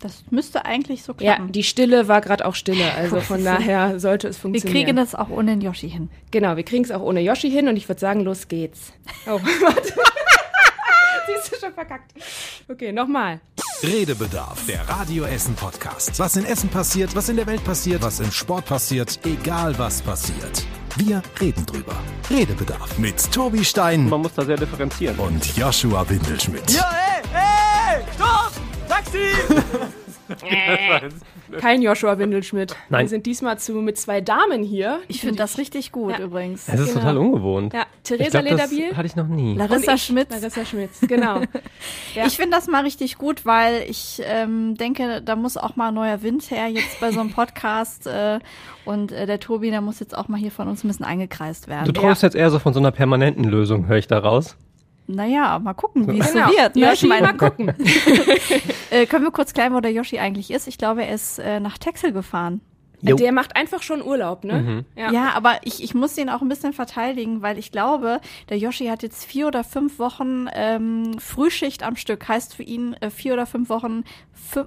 Das müsste eigentlich so Ja, klappen. die Stille war gerade auch Stille, also von daher sollte es wir funktionieren. kriegen das auch ohne Yoshi hin. Genau, wir kriegen es auch ohne Yoshi hin und ich würde sagen, los geht's. Oh, warte. Siehst du schon verkackt. Okay, nochmal. Redebedarf, der Radio Essen Podcast. Was in Essen passiert, was in der Welt passiert, was im Sport passiert, egal was passiert. Wir reden drüber. Redebedarf mit Tobi Stein Man muss da sehr differenzieren. und Joshua Windelschmidt. Ja, hey, hey, stopp! Taxi! Kein Joshua Windelschmidt. Nein. Wir sind diesmal zu, mit zwei Damen hier. Ich finde das richtig gut Ja. übrigens. Es ist Genau. total ungewohnt. Ja, Ich Theresa Lederbiel. hatte ich noch nie. Larissa ich, Schmitz. Larissa Schmitz, genau. Ja. Ich finde das mal richtig gut, weil ich ähm, denke, da muss auch mal neuer Wind her jetzt bei so einem Podcast. Äh, und äh, der Tobi, der muss jetzt auch mal hier von uns ein bisschen eingekreist Du werden. träumst jetzt eher so von so einer permanenten Lösung, höre ich da raus. Naja, mal gucken, wie es Genau. so wird. Ne? Yoshi, Ich meine, mal gucken. äh, können wir kurz klären, wo der Yoshi eigentlich ist? Ich glaube, er ist äh, nach Texel gefahren. Jo. Der macht einfach schon Urlaub, ne? Ja, aber ich, ich muss ihn auch ein bisschen verteidigen, weil ich glaube, der Yoshi hat jetzt vier oder fünf Wochen ähm, Frühschicht am Stück. Heißt für ihn äh, vier oder fünf Wochen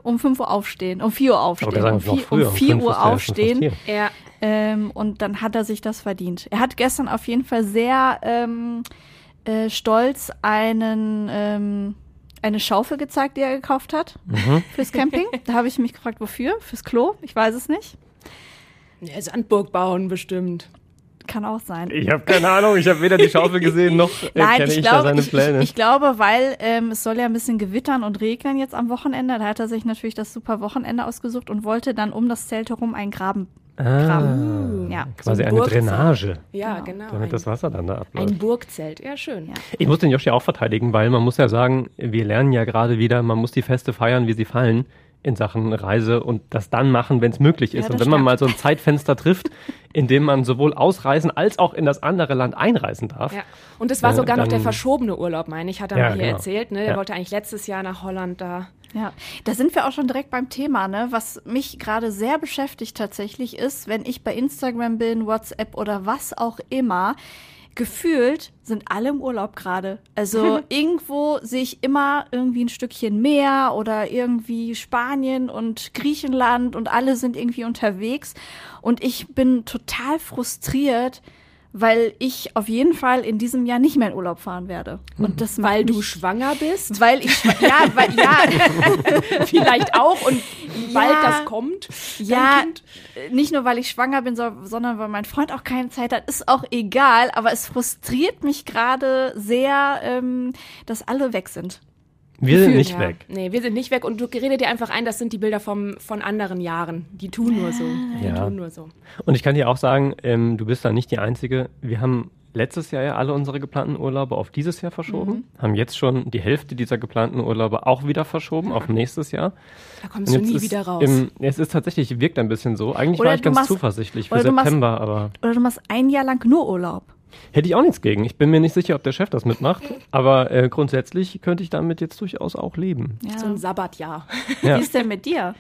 um fünf Uhr aufstehen, um vier Uhr aufstehen, Aber sagen um vier, früher. um vier Uhr aufstehen. Ja. Ähm, und dann hat er sich das verdient. Er hat gestern auf jeden Fall sehr ähm, äh, stolz einen ähm, eine Schaufel gezeigt, die er gekauft hat Mhm. fürs Camping. da habe ich mich gefragt, wofür? Fürs Klo? Ich weiß es nicht. ja. Sandburg bauen bestimmt. Kann auch sein. Ich habe keine Ahnung, ich habe weder die Schaufel gesehen, noch äh, Nein, kenne ich, ich, da glaube, seine Pläne. ich, ich glaube, weil ähm, es soll ja ein bisschen gewittern und regnen jetzt am Wochenende. Da hat er sich natürlich das super Wochenende ausgesucht und wollte dann um das Zelt herum einen Graben. Graben. Ja. Quasi so ein eine. Drainage, Ja, Genau. genau. damit ein, das Wasser dann da abläuft. ein Burgzelt. Ja, schön. Ja. Ich muss den Joshi auch verteidigen, weil man muss ja sagen, wir lernen ja gerade wieder, man muss die Feste feiern, wie sie fallen in Sachen Reise und das dann machen, wenn es möglich ist. Ja, und wenn man stimmt. mal so ein Zeitfenster trifft, in dem man sowohl ausreisen als auch in das andere Land einreisen darf. Ja. Und es war Äh, sogar noch der verschobene Urlaub, meine ich, hat er Ja, mal hier genau. erzählt. Ne? Ja. wollte eigentlich letztes Jahr nach Holland da. Ja, da sind wir auch schon direkt beim Thema, ne? Was mich gerade sehr beschäftigt tatsächlich ist, wenn ich bei Instagram bin, WhatsApp oder was auch immer, gefühlt sind alle im Urlaub gerade. Also irgendwo sehe ich immer irgendwie ein Stückchen Meer oder irgendwie Spanien und Griechenland und alle sind irgendwie unterwegs. Und ich bin total frustriert, weil ich auf jeden Fall in diesem Jahr nicht mehr in Urlaub fahren werde. Und das macht Weil du schwanger bist. weil ich ja, weil ja, Vielleicht auch und bald Ja. das kommt. Ja, Kind. nicht nur, weil ich schwanger bin, so, sondern weil mein Freund auch keine Zeit hat, ist auch egal. Aber es frustriert mich gerade sehr, ähm, dass alle weg sind. Wir sind nicht Ja. weg. Nee, wir sind nicht weg und du redest dir einfach ein, das sind die Bilder vom, von anderen Jahren. Die tun nur so. Die Ja. tun nur so. Und ich kann dir auch sagen, ähm, du bist da nicht die Einzige. Wir haben letztes Jahr ja alle unsere geplanten Urlaube auf dieses Jahr verschoben, haben jetzt schon die Hälfte dieser geplanten Urlaube auch wieder verschoben auf nächstes Jahr. Da kommst du nie wieder raus. Im, es ist tatsächlich, wirkt ein bisschen so. Eigentlich Oder war ich ganz machst- zuversichtlich für du machst- September, aber Oder du machst ein Jahr lang nur Urlaub. Hätte ich auch nichts gegen. Ich bin mir nicht sicher, ob der Chef das mitmacht, aber äh, grundsätzlich könnte ich damit jetzt durchaus auch leben. Ja. so ein Sabbatjahr. Ja. Wie ist denn mit dir?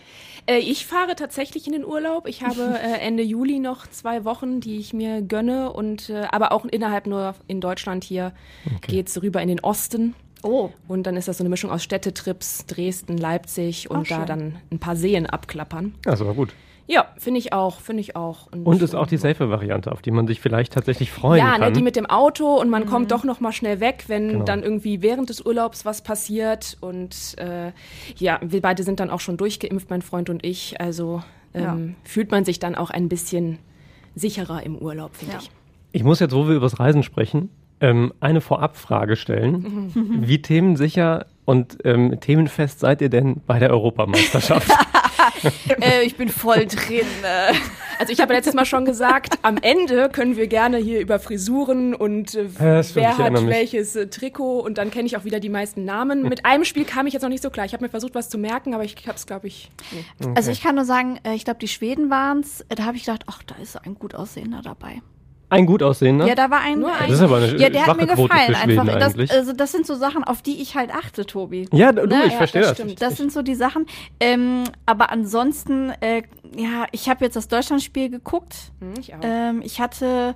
Äh, ich fahre tatsächlich in den Urlaub. Ich habe äh, Ende Juli noch zwei Wochen, die ich mir gönne und äh, aber auch innerhalb nur in Deutschland hier geht's rüber in den Osten. Oh, Und dann ist das so eine Mischung aus Städtetrips, Dresden, Leipzig und Ach, da schön. dann ein paar Seen abklappern. Ja, ist aber gut. Ja, finde ich auch, finde ich auch. Und ist auch die safe Variante, auf die man sich vielleicht tatsächlich freuen ja, kann. ne, die mit dem Auto und man kommt doch noch mal schnell weg, wenn Genau. dann irgendwie während des Urlaubs was passiert. Und äh, ja, wir beide sind dann auch schon durchgeimpft, mein Freund und ich. Also ähm, fühlt man sich dann auch ein bisschen sicherer im Urlaub, finde Ja. ich. Ich muss jetzt, wo wir über das Reisen sprechen, ähm, eine Vorabfrage stellen. Wie themensicher und ähm, themenfest seid ihr denn bei der Europameisterschaft? äh, ich bin voll drin. Äh. Also ich habe letztes Mal schon gesagt, am Ende können wir gerne hier über Frisuren und äh, Ja, wer hat welches äh, Trikot und dann kenne ich auch wieder die meisten Namen. Mit einem Spiel kam ich jetzt noch nicht so klar. Ich habe mir versucht, was zu merken, aber ich habe es, glaube ich, nee. Also ich kann nur sagen, äh, ich glaube, die Schweden waren's. Da habe ich gedacht, ach, da ist ein gut aussehender dabei. Ein gut aussehender? Ja, da war ein. Nur ein. Das ist aber eine ja, der hat mir Quote gefallen einfach. Das, eigentlich. also das sind so Sachen, auf die ich halt achte, Tobi. ja, du, Ne, ich ja, verstehe das das. stimmt. Das sind so die Sachen. Ähm, aber ansonsten, äh, ja, ich habe jetzt das Deutschlandspiel geguckt. Hm, ich auch. Ähm, ich hatte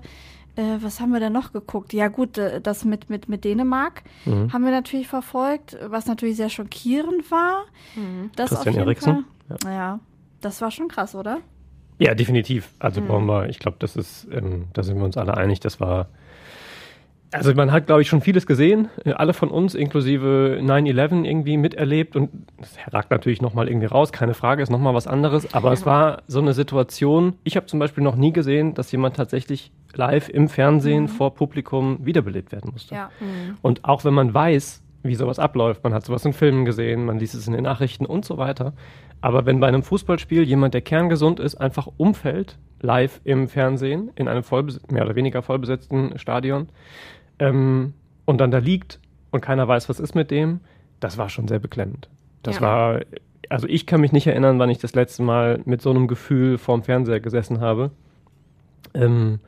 Äh, was haben wir denn noch geguckt? Ja gut, äh, das mit, mit, mit Dänemark Mhm. haben wir natürlich verfolgt, was natürlich sehr schockierend war. Das Christian auf jeden Eriksen, Fall. Ja. das war schon krass, oder? Ja, definitiv. Also brauchen wir, ich glaube, das ist, ähm, da sind wir uns alle einig, das war. Also man hat, glaube ich, schon vieles gesehen, äh, alle von uns, inklusive 9-11 irgendwie miterlebt und das ragt natürlich nochmal irgendwie raus, keine Frage, ist nochmal was anderes, aber es war so eine Situation, ich habe zum Beispiel noch nie gesehen, dass jemand tatsächlich live im Fernsehen vor Publikum wiederbelebt werden musste. Ja. Und auch wenn man weiß, wie sowas abläuft, man hat sowas in Filmen gesehen, man liest es in den Nachrichten und so weiter. Aber wenn bei einem Fußballspiel jemand, der kerngesund ist, einfach umfällt, live im Fernsehen, in einem mehr oder weniger vollbesetzten Stadion, ähm, und dann da liegt und keiner weiß, was ist mit dem, das war schon sehr beklemmend. Das Ja. war, also ich kann mich nicht erinnern, wann ich das letzte Mal mit so einem Gefühl vorm Fernseher gesessen habe. Ähm,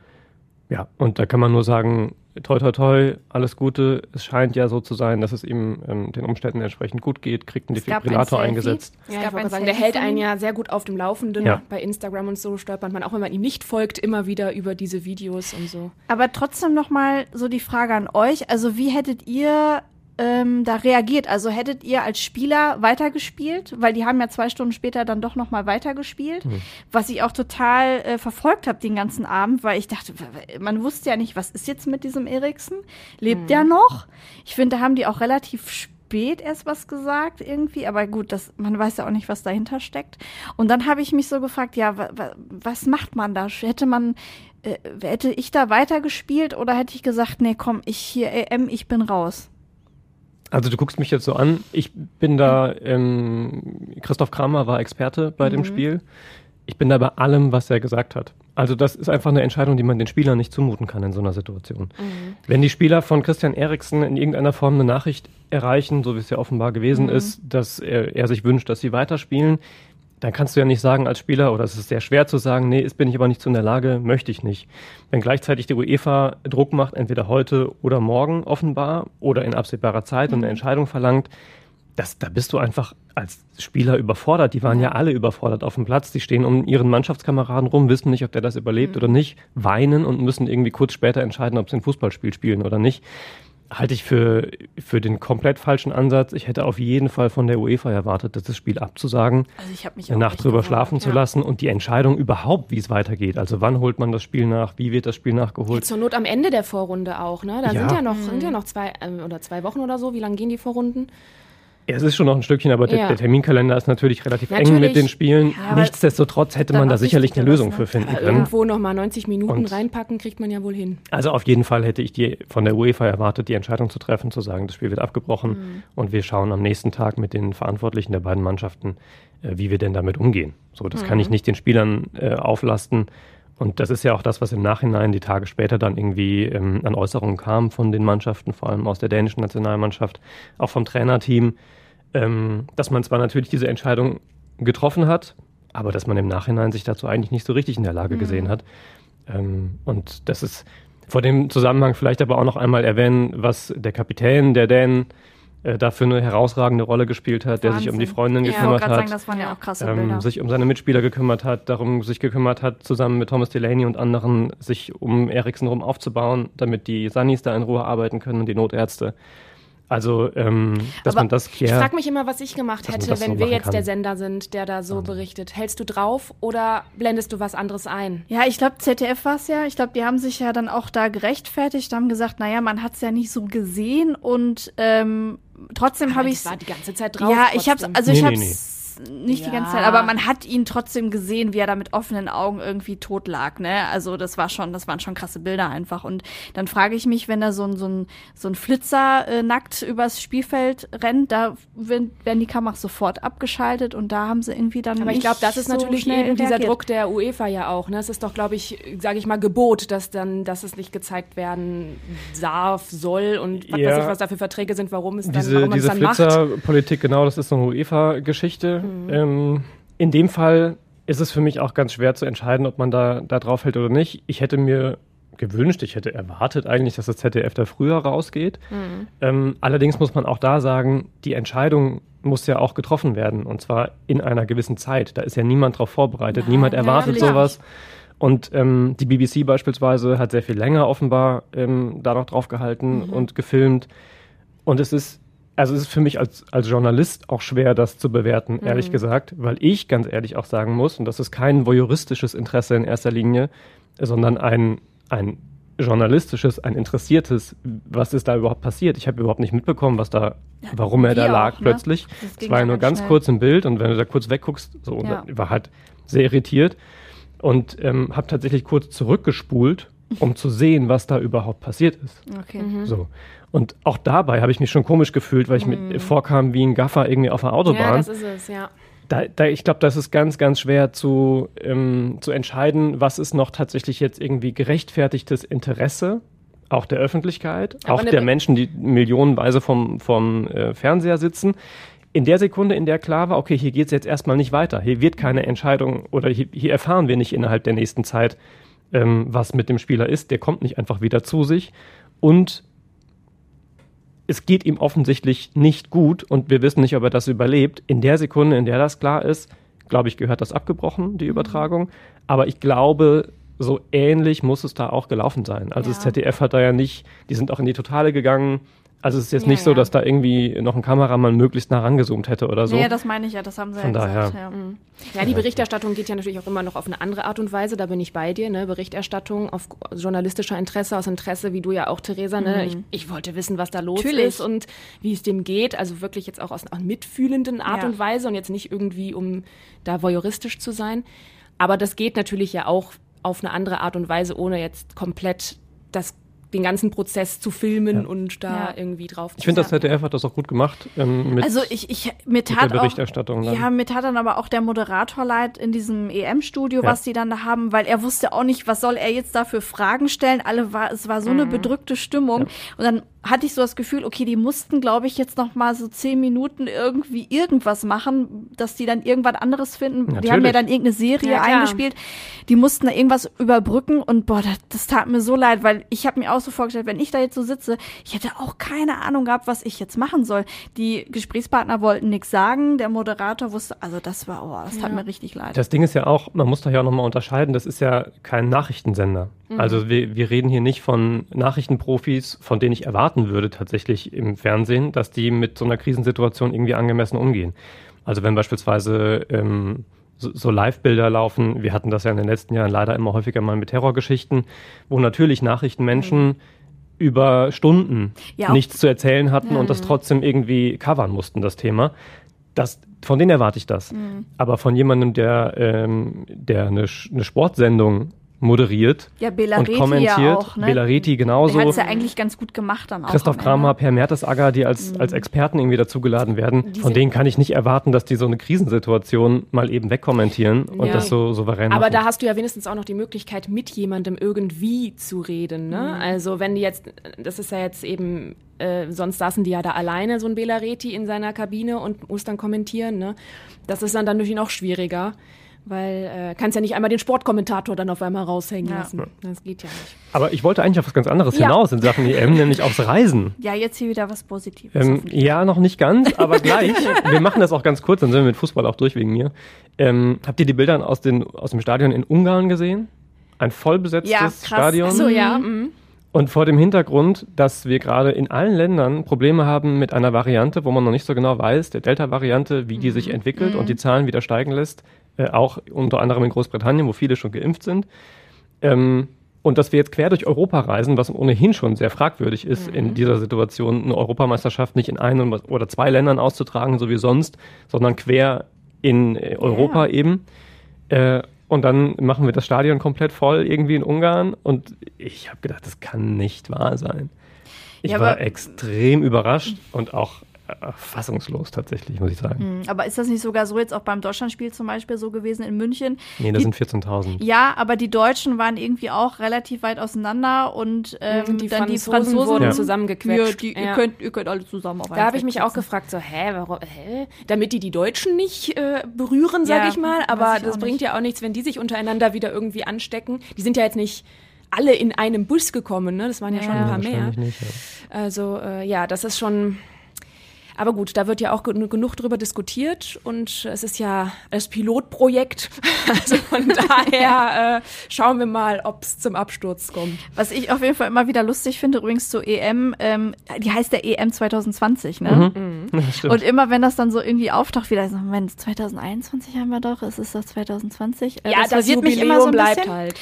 ja, und da kann man nur sagen, toi toi toi, alles Gute. Es scheint ja so zu sein, dass es ihm ähm, den Umständen entsprechend gut geht, kriegt einen Es gab ein Defibrillator Selfie. eingesetzt. Es Ja, gab ich wollte ein sagen, der hält einen ja sehr gut auf dem Laufenden. Ja. Bei Instagram und so stolpert man auch, wenn man ihm nicht folgt, immer wieder über diese Videos und so. Aber trotzdem noch mal so die Frage an euch. Also wie hättet ihr ähm, da reagiert? Also hättet ihr als Spieler weitergespielt? Weil die haben ja zwei Stunden später dann doch noch mal weitergespielt. Was ich auch total äh, verfolgt habe den ganzen Abend, weil ich dachte, man wusste ja nicht, was ist jetzt mit diesem Eriksen? Lebt der noch? Ich finde, da haben die auch relativ spät erst was gesagt irgendwie, aber gut, das, man weiß ja auch nicht, was dahinter steckt. Und dann habe ich mich so gefragt, ja, wa, wa, was macht man da? Hätte man, äh, hätte ich da weitergespielt oder hätte ich gesagt, nee, komm, ich hier EM, ich bin raus. Also du guckst mich jetzt so an. Ich bin da, ähm, Christoph Kramer war Experte bei dem Spiel. Ich bin da bei allem, was er gesagt hat. Also das ist einfach eine Entscheidung, die man den Spielern nicht zumuten kann in so einer Situation. Wenn die Spieler von Christian Eriksen in irgendeiner Form eine Nachricht erreichen, so wie es ja offenbar gewesen ist, dass er, er sich wünscht, dass sie weiterspielen, dann kannst du ja nicht sagen als Spieler, oder es ist sehr schwer zu sagen, nee, ist bin ich aber nicht so in der Lage, möchte ich nicht. Wenn gleichzeitig die UEFA Druck macht, entweder heute oder morgen offenbar oder in absehbarer Zeit und eine Entscheidung verlangt, das, da bist du einfach als Spieler überfordert. Die waren ja. alle überfordert auf dem Platz. Die stehen um ihren Mannschaftskameraden rum, wissen nicht, ob der das überlebt oder nicht, weinen und müssen irgendwie kurz später entscheiden, ob sie ein Fußballspiel spielen oder nicht. Halte ich für, für den komplett falschen Ansatz. Ich hätte auf jeden Fall von der UEFA erwartet, das Spiel abzusagen, Also ich habe mich eine auch Nacht drüber schlafen zu ja. lassen und die Entscheidung überhaupt, wie es weitergeht. Also wann holt man das Spiel nach, wie wird das Spiel nachgeholt. Zur Not am Ende der Vorrunde auch, ne? Da Ja. sind ja noch, sind ja noch zwei ähm, oder zwei Wochen oder so. Wie lange gehen die Vorrunden? Ja, es ist schon noch ein Stückchen, aber der, Ja. der Terminkalender ist natürlich relativ eng Natürlich. mit den Spielen. Ja, Nichtsdestotrotz hätte man da sicherlich eine Lösung was, für ne? finden Ja, können. irgendwo noch mal 90 Minuten Und- reinpacken, kriegt man ja wohl hin. Also auf jeden Fall hätte ich die von der UEFA erwartet, die Entscheidung zu treffen, zu sagen, das Spiel wird abgebrochen Mhm. und wir schauen am nächsten Tag mit den Verantwortlichen der beiden Mannschaften, äh, wie wir denn damit umgehen. So, das kann Mhm. ich nicht den Spielern äh, auflasten. Und das ist ja auch das, was im Nachhinein die Tage später dann irgendwie ähm, an Äußerungen kam von den Mannschaften, vor allem aus der dänischen Nationalmannschaft, auch vom Trainerteam, ähm, dass man zwar natürlich diese Entscheidung getroffen hat, aber dass man im Nachhinein sich dazu eigentlich nicht so richtig in der Lage gesehen hat. Ähm, und das ist vor dem Zusammenhang vielleicht aber auch noch einmal erwähnen, was der Kapitän der Dänen äh, dafür eine herausragende Rolle gespielt hat, der sich um die Wahnsinn. Freundin Ich wollte gekümmert gerade sagen, hat, das waren ja auch krasse ähm, Bilder. sich um seine Mitspieler gekümmert hat, darum sich gekümmert hat, zusammen mit Thomas Delaney und anderen sich um Eriksen rum aufzubauen, damit die Sunnis da in Ruhe arbeiten können und die Notärzte. Also, ähm, dass Aber man das Ich klärt. frage mich immer, was ich gemacht hätte, das so wenn wir jetzt kann. der Sender sind, der da so berichtet. Hältst du drauf oder blendest du was anderes ein? Ja, ich glaube, ZDF war es ja. Ich glaube, die haben sich ja dann auch da gerechtfertigt, haben gesagt, naja, man hat es ja nicht so gesehen und ähm, trotzdem habe ich Das war die ganze Zeit drauf. Ja, ich hab's, trotzdem. also ich Nee, nee, nicht die Ja. ganze Zeit, aber man hat ihn trotzdem gesehen, wie er da mit offenen Augen irgendwie tot lag, ne? Also das war schon, das waren schon krasse Bilder einfach. Und dann frage ich mich, wenn da so ein, so ein, so ein Flitzer äh, nackt übers Spielfeld rennt, da werden, die Kameras sofort abgeschaltet und da haben sie irgendwie dann. Aber ich glaube, das ist so natürlich eben dieser reagiert. Druck der UEFA ja auch. Ne? Es ist doch, glaube ich, sage ich mal, Gebot, dass dann, dass es nicht gezeigt werden darf, soll und was Ja. weiß ich, was da für Verträge sind, warum es dann, diese, warum man es diese dann macht. Flitzerpolitik, genau, das ist so eine UEFA-Geschichte. Ähm, in dem Fall ist es für mich auch ganz schwer zu entscheiden, ob man da, da drauf hält oder nicht. Ich hätte mir gewünscht, ich hätte erwartet eigentlich, dass das ZDF da früher rausgeht. Ähm, allerdings muss man auch da sagen, die Entscheidung muss ja auch getroffen werden und zwar in einer gewissen Zeit. Da ist ja niemand drauf vorbereitet, niemand erwartet sowas. Und ähm, die BBC beispielsweise hat sehr viel länger offenbar ähm, da noch drauf gehalten Mhm. und gefilmt. Und es ist, also es ist für mich als, als Journalist auch schwer, das zu bewerten, Mhm. ehrlich gesagt, weil ich ganz ehrlich auch sagen muss, und das ist kein voyeuristisches Interesse in erster Linie, sondern ein, ein journalistisches, ein interessiertes, was ist da überhaupt passiert? Ich habe überhaupt nicht mitbekommen, was da, warum er da wir lag auch, ne? plötzlich. Es war ja nur ganz schnell. kurz im Bild und wenn du da kurz wegguckst, so, Ja. war halt sehr irritiert und ähm, habe tatsächlich kurz zurückgespult, um zu sehen, was da überhaupt passiert ist. Okay. So. Und auch dabei habe ich mich schon komisch gefühlt, weil ich Mhm. mir vorkam wie ein Gaffer irgendwie auf der Ja, Autobahn. das ist es, ja. da, da, ich glaube, das ist ganz, ganz schwer zu, ähm, zu entscheiden, was ist noch tatsächlich jetzt irgendwie gerechtfertigtes Interesse, auch der Öffentlichkeit, Aber auch der Be- Menschen, die millionenweise vom, vom äh, Fernseher sitzen. In der Sekunde, in der klar war, okay, hier geht es jetzt erstmal nicht weiter. Hier wird keine Entscheidung oder hier, hier erfahren wir nicht innerhalb der nächsten Zeit, ähm, was mit dem Spieler ist. Der kommt nicht einfach wieder zu sich. Und es geht ihm offensichtlich nicht gut und wir wissen nicht, ob er das überlebt. In der Sekunde, in der das klar ist, glaube ich, gehört das abgebrochen, die Übertragung. Aber ich glaube, so ähnlich muss es da auch gelaufen sein. Also das Ja. ZDF hat da ja nicht, die sind auch in die Totale gegangen. Also es ist jetzt Ja, nicht so, ja. dass da irgendwie noch ein Kameramann möglichst nah rangezoomt hätte oder so. Nee, das meine ich ja, das haben sie Von ja daher. gesagt. Ja. Ja, die Berichterstattung geht ja natürlich auch immer noch auf eine andere Art und Weise, da bin ich bei dir, ne? Berichterstattung auf journalistischer Interesse, aus Interesse, wie du ja auch, Theresa, ne? Ich, ich wollte wissen, was da los Natürlich. ist und wie es dem geht, also wirklich jetzt auch aus einer mitfühlenden Art Ja. und Weise und jetzt nicht irgendwie, um da voyeuristisch zu sein. Aber das geht natürlich ja auch auf eine andere Art und Weise, ohne jetzt komplett das, den ganzen Prozess zu filmen und da Ja. irgendwie drauf Ich finde, zu das ZDF hat das auch gut gemacht. Ähm, mit, Also ich, ich mir der tat auch, Berichterstattung dann. ja, mir tat dann aber auch der Moderator leid in diesem EM-Studio, Ja. was die dann da haben, weil er wusste auch nicht, was soll er jetzt da für Fragen stellen. Alle war, es war so eine bedrückte Stimmung. Und dann hatte ich so das Gefühl, okay, die mussten, glaube ich, jetzt noch mal so zehn Minuten irgendwie irgendwas machen, dass die dann irgendwas anderes finden. Die Natürlich. haben ja dann irgendeine Serie Ja, eingespielt. Die mussten da irgendwas überbrücken und boah, das, das tat mir so leid, weil ich habe mir auch so vorgestellt, wenn ich da jetzt so sitze, ich hätte auch keine Ahnung gehabt, was ich jetzt machen soll. Die Gesprächspartner wollten nichts sagen, der Moderator wusste, also das war, oh, das tat mir richtig leid. Das Ding ist ja auch, man muss da ja auch nochmal unterscheiden, das ist ja kein Nachrichtensender. Mhm. Also wir, wir reden hier nicht von Nachrichtenprofis, von denen ich erwarten würde tatsächlich im Fernsehen, dass die mit so einer Krisensituation irgendwie angemessen umgehen. Also wenn beispielsweise ähm, so, so Live-Bilder laufen, wir hatten das ja in den letzten Jahren leider immer häufiger mal mit Terrorgeschichten, wo natürlich Nachrichtenmenschen über Stunden Mhm. Ja, nichts zu erzählen hatten und das trotzdem irgendwie covern mussten, das Thema. Das, von denen erwarte ich das. Mhm. Aber von jemandem, der, ähm, der eine, eine Sportsendung moderiert Ja, und kommentiert, ja auch, ne? Belareti Der genauso, hat es ja eigentlich ganz gut gemacht dann auch. Christoph am Kramer, Ende. Per Mertesacker, die als, als Experten irgendwie dazugeladen werden, Die von denen kann ich nicht erwarten, dass die so eine Krisensituation mal eben wegkommentieren und Ja. das so souverän Aber machen. da hast du ja wenigstens auch noch die Möglichkeit, mit jemandem irgendwie zu reden. Ne? Also wenn die jetzt, das ist ja jetzt eben, äh, sonst saßen die ja da alleine, so ein Belareti in seiner Kabine und muss dann kommentieren. Ne? Das ist dann, dann natürlich noch schwieriger, weil äh, kannst ja nicht einmal den Sportkommentator dann auf einmal raushängen Ja. lassen. Das geht ja nicht. Aber ich wollte eigentlich auf was ganz anderes Ja. hinaus in Sachen EM, nämlich aufs Reisen. Ja, jetzt hier wieder was Positives. Ähm, ja, noch nicht ganz, aber gleich. wir machen das auch ganz kurz, dann sind wir mit Fußball auch durch wegen mir. Ähm, habt ihr die Bilder aus, den, aus dem Stadion in Ungarn gesehen? Ein vollbesetztes Ja, krass. Stadion. Ach so, ja. mhm. Und vor dem Hintergrund, dass wir gerade in allen Ländern Probleme haben mit einer Variante, wo man noch nicht so genau weiß, der Delta-Variante, wie die sich entwickelt und die Zahlen wieder steigen lässt, äh, auch unter anderem in Großbritannien, wo viele schon geimpft sind. Ähm, und dass wir jetzt quer durch Europa reisen, was ohnehin schon sehr fragwürdig ist, in dieser Situation eine Europameisterschaft nicht in einem oder zwei Ländern auszutragen, so wie sonst, sondern quer in äh, Europa eben. Äh, und dann machen wir das Stadion komplett voll irgendwie in Ungarn. Und ich habe gedacht, das kann nicht wahr sein. Ich Ja, war extrem überrascht und auch fassungslos tatsächlich, muss ich sagen. Aber ist das nicht sogar so jetzt auch beim Deutschlandspiel zum Beispiel so gewesen in München? Nee, das Die- sind 14.000. Ja, aber die Deutschen waren irgendwie auch relativ weit auseinander und ähm, die dann die Franzosen Franzosen wurden Ja. zusammengequetscht. Ja, die, Ja. Ihr, könnt, ihr könnt alle zusammen auf Da habe ich mich auch gefragt, so, hä, warum, hä? Damit die die Deutschen nicht äh, berühren, sag Ja, ich mal. Aber ich das bringt nicht. ja auch nichts, wenn die sich untereinander wieder irgendwie anstecken. Die sind ja jetzt nicht alle in einem Bus gekommen, ne? Das waren ja, Ja, schon ein paar mehr. nicht. Ja. Also äh, ja, das ist schon. Aber gut, da wird ja auch gen genug drüber diskutiert und es ist ja das Pilotprojekt. Also von daher äh, schauen wir mal, ob es zum Absturz kommt. Was ich auf jeden Fall immer wieder lustig finde, übrigens zur EM, ähm, die heißt der EM 2020, ne? Mhm. Und immer wenn das dann so irgendwie auftaucht, wieder so, Moment, 2021 haben wir doch, es ist doch 2020. Äh, Ja, das, verwirrt Jubiläum bleibt bisschen. halt.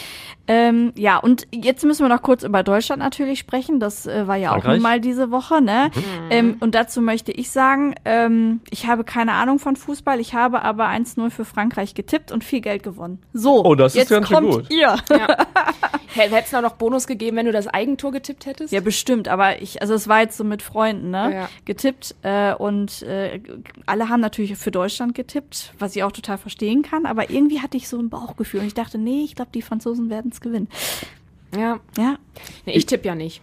Ähm, ja, und jetzt müssen wir noch kurz über Deutschland natürlich sprechen. Das äh, war ja auch Frankreich. nun mal diese Woche, ne? Ähm, und dazu möchte ich sagen, ähm, ich habe keine Ahnung von Fußball, ich habe aber 1-0 für Frankreich getippt und viel Geld gewonnen. So, Oh, das ist jetzt ganz schön kommt gut. ihr. Hätte es da noch Bonus gegeben, wenn du das Eigentor getippt hättest? Ja, bestimmt, aber ich, also es war jetzt so mit Freunden, ne? Ja. Getippt äh, und äh, alle haben natürlich für Deutschland getippt, was ich auch total verstehen kann, aber irgendwie hatte ich so ein Bauchgefühl und ich dachte, nee, ich glaube, die Franzosen werden es gewinnen. ja. Ja, Nee, ich tippe ja nicht.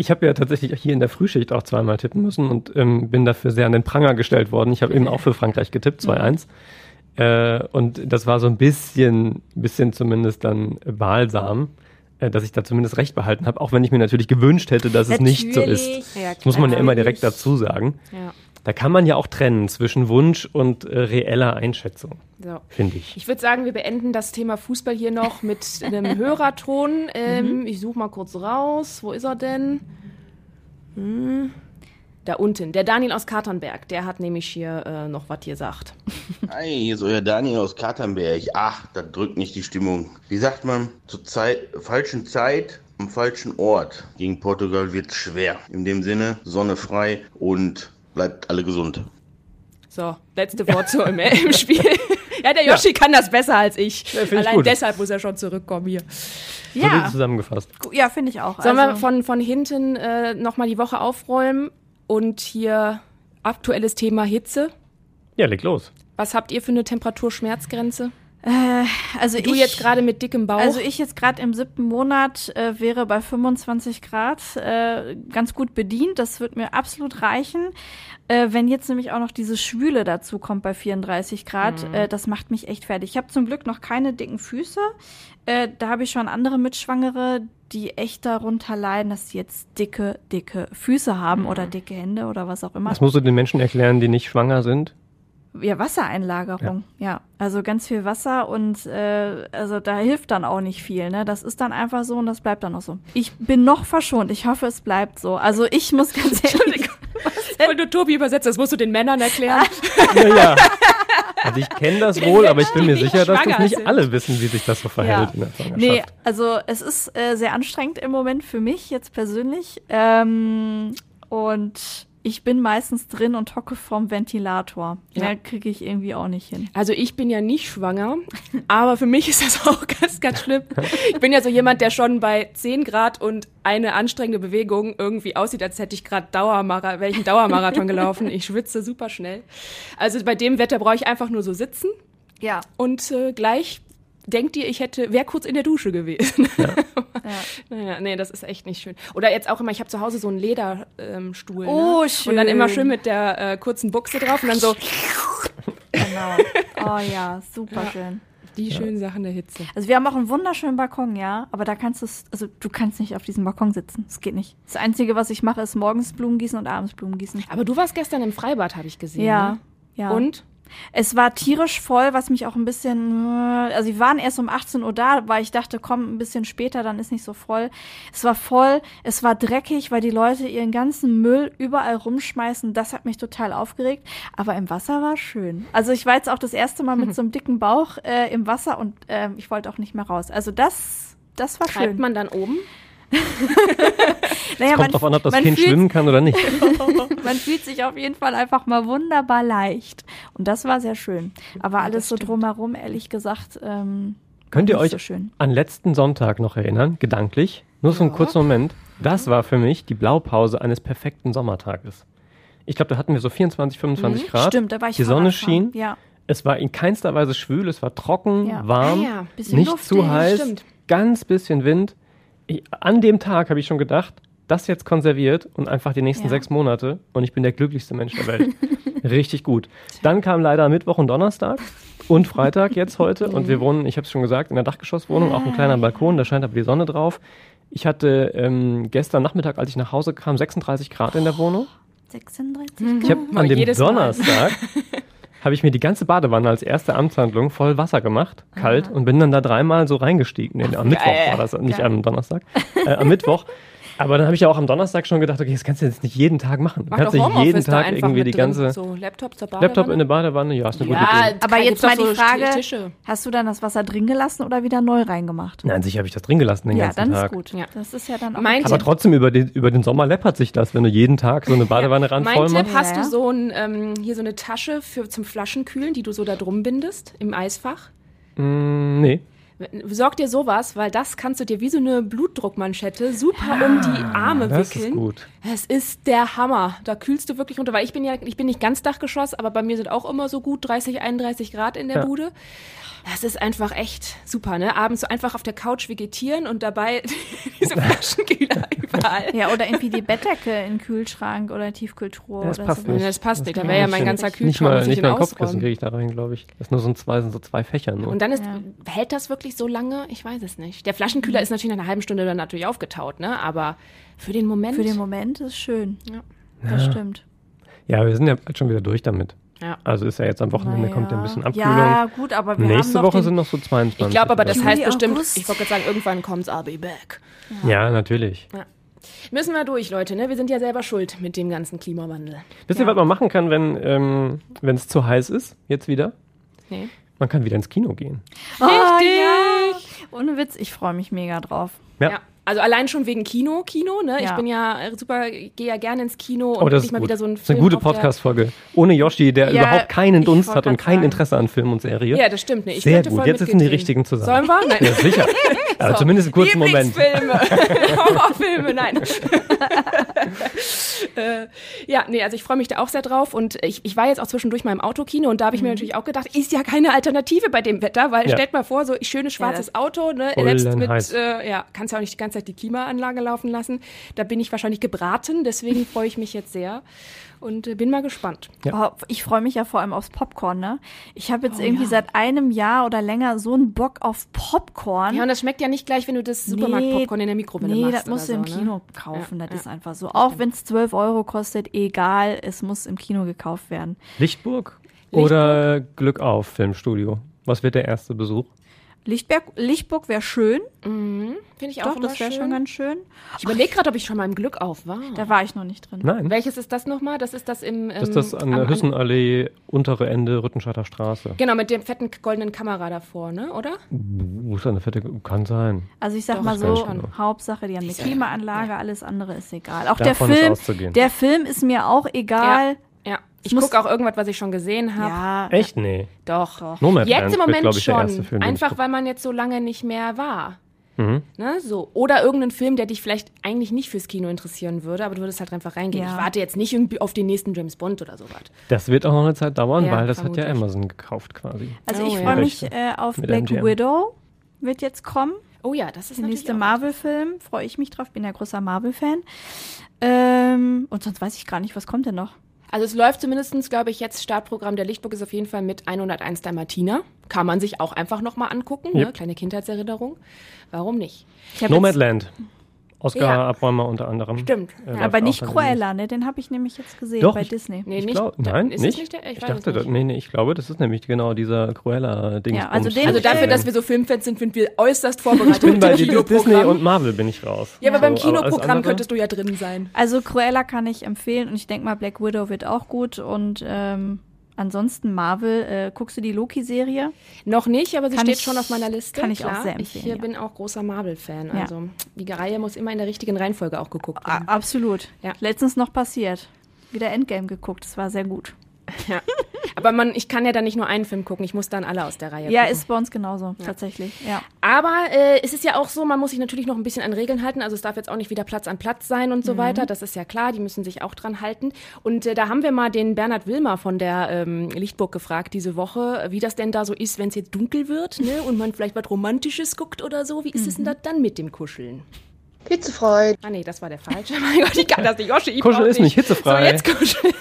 Ich habe ja tatsächlich hier in der Frühschicht auch zweimal tippen müssen und ähm, bin dafür sehr an den Pranger gestellt worden. Ich habe eben auch für Frankreich getippt, 2-1. Äh, und das war so ein bisschen, bisschen zumindest dann balsam, äh, dass ich da zumindest recht behalten habe, auch wenn ich mir natürlich gewünscht hätte, dass es nicht so ist. Das muss man ja immer direkt natürlich. dazu sagen. Ja. Da kann man ja auch trennen zwischen Wunsch und äh, reeller Einschätzung, So. finde ich. Ich würde sagen, wir beenden das Thema Fußball hier noch mit einem Hörerton. Ähm, Ich suche mal kurz raus. Wo ist er denn? Hm. Da unten. Der Daniel aus Katernberg. Der hat nämlich hier äh, noch was gesagt. Hi, hier ist euer Daniel aus Katernberg. Ach, da drückt nicht die Stimmung. Wie sagt man, zur Zeit, falschen Zeit am falschen Ort. Gegen Portugal wird's schwer. In dem Sinne, Sonne frei und bleibt alle gesund. So, letzte Wort so im, im Spiel. Ja, der Yoshi kann das besser als ich. Ja, ich Allein gut. deshalb muss er schon zurückkommen hier. So ja, zusammengefasst. gu- ja finde ich auch. Sollen wir also, von, von hinten äh, nochmal die Woche aufräumen und hier aktuelles Thema Hitze? Ja, leg los. Was habt ihr für eine Temperaturschmerzgrenze? Also Du ich, jetzt gerade mit dickem Bauch. Also ich jetzt gerade im siebten Monat äh, wäre bei 25 Grad äh, ganz gut bedient. Das wird mir absolut reichen. Äh, wenn jetzt nämlich auch noch diese Schwüle dazu kommt bei 34 Grad, Mhm. äh, das macht mich echt fertig. Ich habe zum Glück noch keine dicken Füße. Äh, da habe ich schon andere Mitschwangere, die echt darunter leiden, dass sie jetzt dicke, dicke Füße haben oder Mhm. dicke Hände oder was auch immer. Das musst du den Menschen erklären, die nicht schwanger sind. Ja, Wassereinlagerung. Ja. also ganz viel Wasser und äh, also da hilft dann auch nicht viel. Ne? Das ist dann einfach so und das bleibt dann auch so. Ich bin noch verschont. Ich hoffe, es bleibt so. Also ich muss ganz ehrlich. Wenn du Tobi übersetzt, das musst du den Männern erklären. Ja, ja. Also ich kenne das wohl, aber ich bin mir sicher, dass das nicht sind. alle wissen, wie sich das so verhält Ja. in der Schwangerschaft. Nee, also es ist äh, sehr anstrengend im Moment für mich jetzt persönlich. Ähm, und ich bin meistens drin und hocke vorm Ventilator. Ja. Mehr kriege ich irgendwie auch nicht hin. Also ich bin ja nicht schwanger, aber für mich ist das auch ganz, ganz schlimm. Ich bin ja so jemand, der schon bei 10 Grad und eine anstrengende Bewegung irgendwie aussieht, als hätte ich gerade Dauermara welchen Dauermarathon gelaufen. Ich schwitze super schnell. Also bei dem Wetter brauche ich einfach nur so sitzen Ja. und äh, gleich denkt ihr, ich hätte wäre kurz in der Dusche gewesen. Naja, nee, das ist echt nicht schön. Oder jetzt auch immer, ich habe zu Hause so einen Lederstuhl. Ähm, Oh, ne? Und dann immer schön. schön mit der äh, kurzen Buchse drauf und dann so Genau. Oh ja, super schön. die schönen Sachen der Hitze. Also wir haben auch einen wunderschönen Balkon, ja, aber da kannst du es, also du kannst nicht auf diesem Balkon sitzen. Das geht nicht. Das Einzige, was ich mache, ist morgens Blumen gießen und abends Blumen gießen. Aber du warst gestern im Freibad, habe ich gesehen. Ja, Ne? ja. Und? Es war tierisch voll, was mich auch ein bisschen, äh, also wir waren erst um 18 Uhr da, weil ich dachte, komm, ein bisschen später, dann ist nicht so voll. Es war voll, es war dreckig, weil die Leute ihren ganzen Müll überall rumschmeißen. Das hat mich total aufgeregt. Aber im Wasser war schön. Also ich war jetzt auch das erste Mal mit so einem dicken Bauch äh, im Wasser und ähm, ich wollte auch nicht mehr raus. Also das, das war Treibt schön. man dann oben? Naja, Kommt drauf an, ob das man Kind fühlt- schwimmen kann oder nicht. Man fühlt sich auf jeden Fall einfach mal wunderbar leicht. Und das war sehr schön. Aber alles so drumherum, ehrlich gesagt, ähm, Könnt ihr euch so schön. an letzten Sonntag noch erinnern, gedanklich? Nur so einen kurzen Moment. Das war für mich die Blaupause eines perfekten Sommertages. Ich glaube, da hatten wir so 24, 25 Grad. Mhm. Stimmt, da war ich Die Sonne schien. Ja. Es war in keinster Weise schwül, es war trocken, Ja. warm, Ah nicht luftig, zu heiß, stimmt. ganz bisschen Wind. Ich, an dem Tag habe ich schon gedacht, das jetzt konserviert und einfach die nächsten Ja. sechs Monate und ich bin der glücklichste Mensch der Welt. Richtig gut. Dann kam leider Mittwoch und Donnerstag und Freitag jetzt heute und wir wohnen, ich habe es schon gesagt, in der Dachgeschosswohnung, auch ein kleiner Balkon, da scheint aber die Sonne drauf. Ich hatte ähm, gestern Nachmittag, als ich nach Hause kam, 36 Grad in der Wohnung. 36 Ich habe an dem. Donnerstag habe ich mir die ganze Badewanne als erste Amtshandlung voll Wasser gemacht, kalt, und bin dann da dreimal so reingestiegen. Nee, am Mittwoch war das, nicht am Donnerstag, äh, am Mittwoch. Aber dann habe ich ja auch am Donnerstag schon gedacht, okay, das kannst du jetzt nicht jeden Tag machen. Du Mach kannst doch nicht jeden Tag irgendwie die ganze So Laptop zur Badewanne. Laptop in eine Badewanne, ja, ist eine gute ja, Idee. Aber jetzt mal die so Frage, Tische. hast du dann das Wasser drin gelassen oder wieder neu reingemacht? Nein, sicher habe ich das drin gelassen den ja, ganzen dann Tag. ist gut. Ja. Das ist ja dann auch Mein. Aber trotzdem über den, über den Sommer läppert sich das, wenn du jeden Tag so eine Badewanne ran Mein voll Tipp, machst. hast Ja. du so ein, ähm, hier so eine Tasche für, zum Flaschenkühlen, die du so da drum bindest im Eisfach? Mm, nee. Sorg dir sowas, weil das kannst du dir wie so eine Blutdruckmanschette super um die Arme Das wickeln. ist gut. Es ist der Hammer. Da kühlst du wirklich runter, weil ich bin ja, ich bin nicht ganz Dachgeschoss, aber bei mir sind auch immer so gut 30, 31 Grad in der Ja. Bude. Das ist einfach echt super, ne? Abends so einfach auf der Couch vegetieren und dabei diese Flaschenkühler überall. Ja, oder irgendwie die Bettdecke in den Kühlschrank oder Tiefkühltruhe Das oder passt so. nicht. Das passt nicht, da wäre ja mein ganzer Nicht Kühlschrank, mal, muss ich nicht mal ein Kopfkissen ausräumen. kriege ich da rein, glaube ich. Das ist nur so ein zwei, sind so zwei Fächer nur. Und dann ist, Ja. hält das wirklich so lange? Ich weiß es nicht. Der Flaschenkühler ist natürlich nach einer halben Stunde dann natürlich aufgetaut, ne? Aber für den Moment. Für den Moment ist schön. Ja. Das stimmt. ja, wir sind ja bald schon wieder durch damit. Ja. Also ist ja jetzt am Wochenende Naja. kommt ja ein bisschen Abkühlung. Ja, gut, aber wir Nächste haben Woche den, sind noch so 22. Ich glaube aber, das Juli, heißt bestimmt, August. ich wollte sagen, irgendwann kommt's, I'll be back. Ja, natürlich. Müssen wir durch, Leute, ne? Wir sind ja selber schuld mit dem ganzen Klimawandel. Wisst ihr, was man machen kann, wenn ähm, wenn es zu heiß ist, jetzt wieder? Nee. Man kann wieder ins Kino gehen. Oh, ja. Ohne Witz, ich freue mich mega drauf. Ja. Ja. Also allein schon wegen Kino, Kino, ne? Ich Ja. bin ja äh, super, gehe ja gerne ins Kino und Oh, das ist mal gut. wieder so ein das ist eine Film gute Podcast-Folge. Ohne Yoshi, der Ja, überhaupt keinen ich Dunst hat und kein. Interesse an Film und Serie. Ja, das stimmt. Ne? Ich Sehr gut, jetzt sind die richtigen zusammen. Sollen wir? Nein. Ja, sicher. So. zumindest einen kurzen Moment. Lieblingsfilme. Horrorfilme, nein. äh, ja, nee, also ich freue mich da auch sehr drauf und ich, ich war jetzt auch zwischendurch mal im Autokino und da habe ich mir natürlich auch gedacht, ist ja keine Alternative bei dem Wetter, weil Ja. stellt mal vor, so ein schönes schwarzes Auto, ne, selbst mit, äh, ja, kannst ja auch nicht die ganze Zeit die Klimaanlage laufen lassen. Da bin ich wahrscheinlich gebraten, deswegen freue ich mich jetzt sehr und äh, bin mal gespannt. Oh, ich freue mich ja vor allem aufs Popcorn, ne? Ich habe jetzt Oh, irgendwie ja. seit einem Jahr oder länger so einen Bock auf Popcorn. Ja, und das schmeckt ja nicht gleich, wenn du das Supermarkt-Popcorn in der Mikrowelle nee, machst. das musst du oder im so, ne? Kino kaufen, Ja, das ja. ist einfach so. Auch wenn es 12 Euro kostet, egal, es muss im Kino gekauft werden. Lichtburg oder Glück auf Filmstudio? Was wird der erste Besuch? Lichtberg, Lichtburg wäre schön, Finde ich auch doch, immer das wäre schön. schon ganz schön. Ich überlege gerade, ob ich schon mal im Glück auf war. Da war ich noch nicht drin. Nein. Welches ist das nochmal? Das ist das im. Das ist das ähm, an der Hüssenallee, untere Ende, Rüttenscheider Straße. Genau, mit der fetten goldenen Kamera davor, ne? Oder? Wo ist eine fette? Kann sein. Also ich sag Doch, mal so. Hauptsache, die haben eine Klimaanlage, alles andere ist egal. Auch Davon der ist Film, auszugehen. der Film ist mir auch egal. Ja. Ich muss- gucke auch irgendwas, was ich schon gesehen habe. Ja, Echt? Nee. Doch. Nomadland Jetzt im wird, Moment glaub ich, schon. Film, ich Einfach, weil man jetzt so lange nicht mehr war. Mhm. Ne, so. Oder irgendein Film, der dich vielleicht eigentlich nicht fürs Kino interessieren würde, aber du würdest halt einfach reingehen. Ja. Ich warte jetzt nicht irgendwie auf den nächsten James Bond oder sowas. Das wird auch noch eine Zeit dauern, Ja, weil das hat ja. Amazon gekauft quasi. Also Oh, ich ja. freue mich äh, auf Mit Black MGM. Widow, wird jetzt kommen. Oh ja, das ist Der nächste Marvel-Film, freue ich mich drauf, bin ja großer Marvel-Fan. Ähm, und sonst weiß ich gar nicht, was kommt denn noch? Also es läuft zumindest, glaube ich, jetzt Startprogramm der Lichtburg ist auf jeden Fall mit 101 Dalmatiner. Kann man sich auch einfach nochmal angucken. Ne? Yep. Kleine Kindheitserinnerung. Warum nicht? Ich hab jetzt- Nomadland. Oscar Ja. Abräumer unter anderem. Stimmt. Äh, Aber nicht Cruella, ne? Den habe ich nämlich jetzt gesehen Doch, bei ich- Disney. Nee, Ich nicht. glaub, nein, ist nicht. Nicht der, ich Ich, dachte, nicht. nee, nee, ich glaube, das ist nämlich genau dieser Cruella-Ding. Ja, also den- Also dafür, dass wir so Filmfans sind, sind wir äußerst vorbereitet ich bin bei Disney und Marvel bin ich raus. ja, aber beim So, alles Kinoprogramm könntest du ja drin sein. Also Cruella kann ich empfehlen und ich denke mal, Black Widow wird auch gut. Und ähm, ansonsten Marvel, äh, guckst du die Loki-Serie? Noch nicht, aber sie Kann steht ich- schon auf meiner Liste. kann ich auch Klar. sehr Ich empfehlen, äh, ja. bin auch großer Marvel-Fan. Ja. Also die Reihe muss immer in der richtigen Reihenfolge auch geguckt A werden. absolut. Ja. Letztens noch passiert. Wieder Endgame geguckt, das war sehr gut. Ja. Aber man, ich kann ja dann nicht nur einen Film gucken, ich muss dann alle aus der Reihe Ja, gucken. ist bei uns genauso, tatsächlich. Ja. Aber äh, es ist ja auch so, man muss sich natürlich noch ein bisschen an Regeln halten. Also es darf jetzt auch nicht wieder Platz an Platz sein und so Mhm. weiter. Das ist ja klar, die müssen sich auch dran halten. Und äh, da haben wir mal den Bernhard Wilmer von der ähm, Lichtburg gefragt diese Woche, wie das denn da so ist, wenn es jetzt dunkel wird ne? und man vielleicht was Romantisches guckt oder so. Wie ist es denn Mhm. da dann mit dem Kuscheln? Hitzefrei. Ah nee, das war der falsche. Mein Gott, ich kann das nicht. Joshi, ich Kuscheln ist nicht hitzefrei. So, jetzt kuscheln.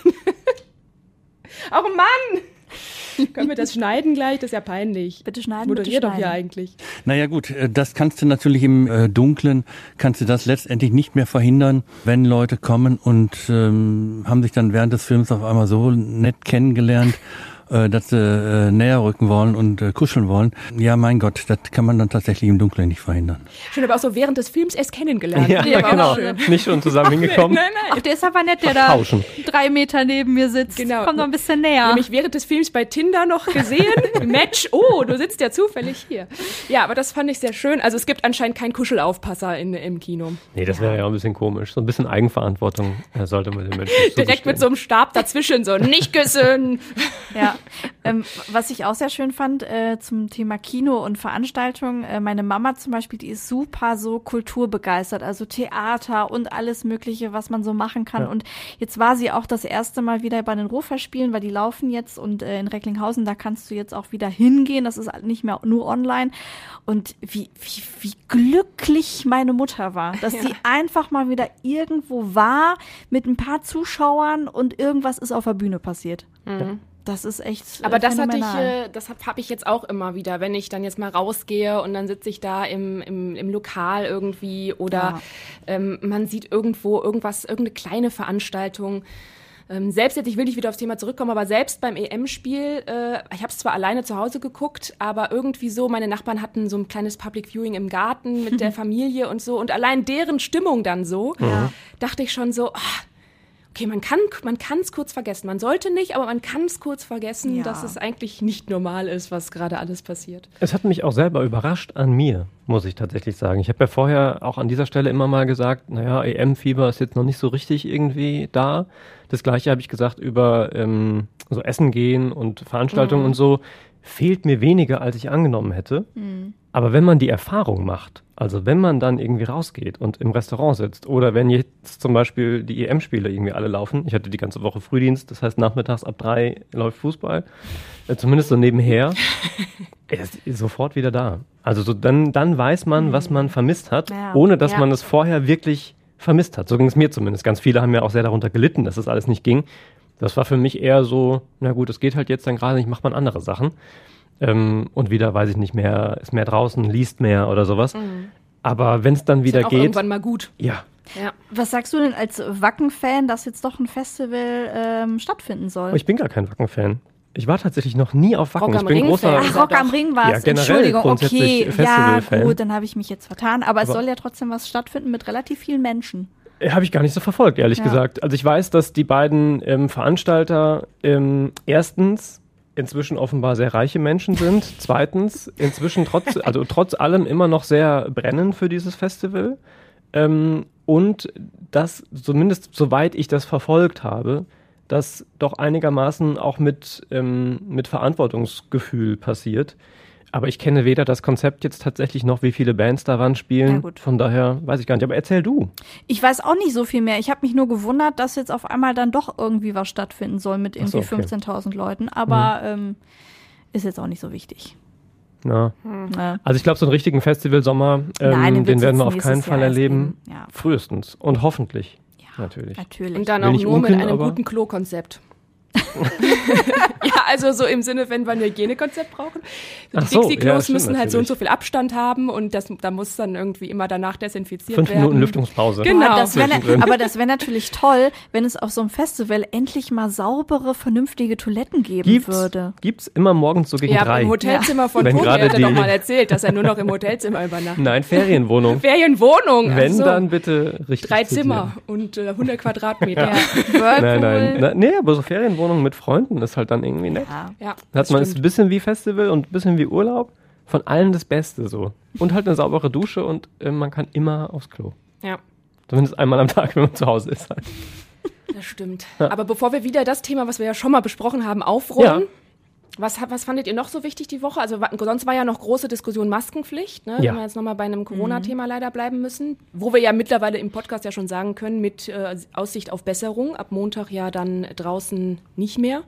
Oh Mann! Können wir das schneiden gleich? Das ist ja peinlich. Bitte schneiden, bitte doch hier schneiden. eigentlich. Naja gut, äh, das kannst du natürlich im äh, Dunklen, kannst du das letztendlich nicht mehr verhindern, wenn Leute kommen und ähm, haben sich dann während des Films auf einmal so nett kennengelernt, äh, dass sie äh, näher rücken wollen und äh, kuscheln wollen. Ja, mein Gott, das kann man dann tatsächlich im Dunkeln nicht verhindern. Schön, aber auch so während des Films erst kennengelernt. Ja, auch genau. schön. Nicht schon zusammen hingekommen. Nein, nein. Ach, der ist aber nett, der da Tauschen. drei Meter neben mir sitzt. Genau. Komm doch ein bisschen näher. Nämlich während des Films bei Tinder noch gesehen. Match. Oh, du sitzt ja zufällig hier. Ja, aber das fand ich sehr schön. Also es gibt anscheinend keinen Kuschelaufpasser in, im Kino. Nee, das wäre ja auch ein bisschen komisch. So ein bisschen Eigenverantwortung äh, sollte man den Menschen Direkt mit so einem Stab dazwischen, so nicht küssen. Ja, ähm, was ich auch sehr schön fand äh, zum Thema Kino und Veranstaltungen, äh, meine Mama zum Beispiel, die ist super so kulturbegeistert, also Theater und alles Mögliche, was man so machen kann. Ja. Und jetzt war sie auch das erste Mal wieder bei den Ruferspielen, weil die laufen jetzt und äh, in Recklinghausen, da kannst du jetzt auch wieder hingehen. Das ist nicht mehr nur online. Und wie, wie, wie glücklich meine Mutter war, dass sie einfach mal wieder irgendwo war mit ein paar Zuschauern und irgendwas ist auf der Bühne passiert. Das ist echt. Aber das hatte ich, äh, das habe hab ich jetzt auch immer wieder, wenn ich dann jetzt mal rausgehe und dann sitze ich da im, im, im Lokal irgendwie oder Ja. ähm, man sieht irgendwo irgendwas, irgendeine kleine Veranstaltung. Ähm, selbst jetzt, ich will nicht wieder aufs Thema zurückkommen, aber selbst beim EM-Spiel, äh, ich habe es zwar alleine zu Hause geguckt, aber irgendwie so, meine Nachbarn hatten so ein kleines Public Viewing im Garten mit der Familie und so und allein deren Stimmung dann so, dachte ich schon so, ah, okay, man kann man kann es kurz vergessen. Man sollte nicht, aber man kann es kurz vergessen, Ja. dass es eigentlich nicht normal ist, was gerade alles passiert. Es hat mich auch selber überrascht an mir, muss ich tatsächlich sagen. Ich habe ja vorher auch an dieser Stelle immer mal gesagt, naja, EM-Fieber ist jetzt noch nicht so richtig irgendwie da. Das gleiche habe ich gesagt über ähm, so Essen gehen und Veranstaltungen und so. Fehlt mir weniger, als ich angenommen hätte. Aber wenn man die Erfahrung macht, also wenn man dann irgendwie rausgeht und im Restaurant sitzt oder wenn jetzt zum Beispiel die EM-Spiele irgendwie alle laufen, ich hatte die ganze Woche Frühdienst, das heißt nachmittags ab drei läuft Fußball, äh, zumindest so nebenher, er ist sofort wieder da. Also so dann, dann weiß man, was man vermisst hat, Ja. ohne dass Ja. man es vorher wirklich vermisst hat. So ging es mir zumindest. Ganz viele haben ja auch sehr darunter gelitten, dass das alles nicht ging. Das war für mich eher so, na gut, es geht halt jetzt dann gerade nicht, macht man andere Sachen. Ähm, und wieder, weiß ich nicht mehr, ist mehr draußen, liest mehr oder sowas. Aber wenn es dann wieder Mhm. auch geht, irgendwann mal gut. ja, Ja. Was sagst du denn als Wacken-Fan, dass jetzt doch ein Festival ähm, stattfinden soll? ich bin gar kein Wacken-Fan. Ich war tatsächlich noch nie auf Wacken. Rock ich bin Ring großer. Ach, Ist Rock am. Ring war Ja, es. generell Entschuldigung, okay. Ja, gut, dann habe ich mich jetzt vertan. Aber, es Aber- soll ja trotzdem was stattfinden mit relativ vielen Menschen. Habe ich gar nicht so verfolgt, ehrlich Ja. gesagt. Also ich weiß, dass die beiden ähm, Veranstalter ähm, erstens inzwischen offenbar sehr reiche Menschen sind. Zweitens inzwischen trotz, also trotz allem immer noch sehr brennen für dieses Festival. Ähm, und das, zumindest soweit ich das verfolgt habe, das doch einigermaßen auch mit, ähm, mit Verantwortungsgefühl passiert. Aber ich kenne weder das Konzept jetzt tatsächlich noch, wie viele Bands daran spielen. Ja, gut. Von daher weiß ich gar nicht. Aber erzähl du. Ich weiß auch nicht so viel mehr. Ich habe mich nur gewundert, dass jetzt auf einmal dann doch irgendwie was stattfinden soll mit irgendwie so, okay. Mhm. 15.000 Leuten. Aber ähm, ist jetzt auch nicht so wichtig. Ja. Ja. Also ich glaube, so einen richtigen Festivalsommer, ähm, Nein, den den, wird's werden wir auf keinen Fall Jahr erleben. Ja. Frühestens. Und hoffentlich. Natürlich. Natürlich. Und dann Will auch nur mit unkeln, einem guten Klo-Konzept. ja, also so im Sinne, wenn wir ein Hygienekonzept brauchen. So die so, ja, Dixie-Klos stimmt müssen halt so und so viel Abstand haben und das, da muss dann irgendwie immer danach desinfiziert Fünf werden. Minuten Lüftungspause. Genau. Boah, das wär, aber das wäre natürlich toll, wenn es auf so einem Festival endlich mal saubere, vernünftige Toiletten geben Gibt's, würde. gibt's immer morgens so gegen Ja, drei. im Hotelzimmer von Wenn Tobi gerade hat er doch mal erzählt, dass er nur noch im Hotelzimmer übernachtet. Nein, Ferienwohnung. Ferienwohnung. Wenn, ach so. dann bitte richtig. Drei. Zimmer und äh, 100 Quadratmeter. Whirlpool. Nein, nein. Na, nee, aber so Ferienwohnung mit Freunden ist halt dann irgendwie nett. Ja. Ja, Da das hat man es ein bisschen wie Festival und ein bisschen wie Urlaub. Von allen das Beste so. Und halt eine saubere Dusche und äh, man kann immer aufs Klo. Ja. Zumindest einmal am Tag, wenn man zu Hause ist. Halt. Das stimmt. Aber bevor wir wieder das Thema, was wir ja schon mal besprochen haben, aufrollen, Ja. Was, was fandet ihr noch so wichtig die Woche? Also sonst war ja noch große Diskussion Maskenpflicht, ne? Ja. wenn wir jetzt nochmal bei einem Corona-Thema leider bleiben müssen, wo wir ja mittlerweile im Podcast ja schon sagen können, mit äh, Aussicht auf Besserung, ab Montag ja dann draußen nicht mehr.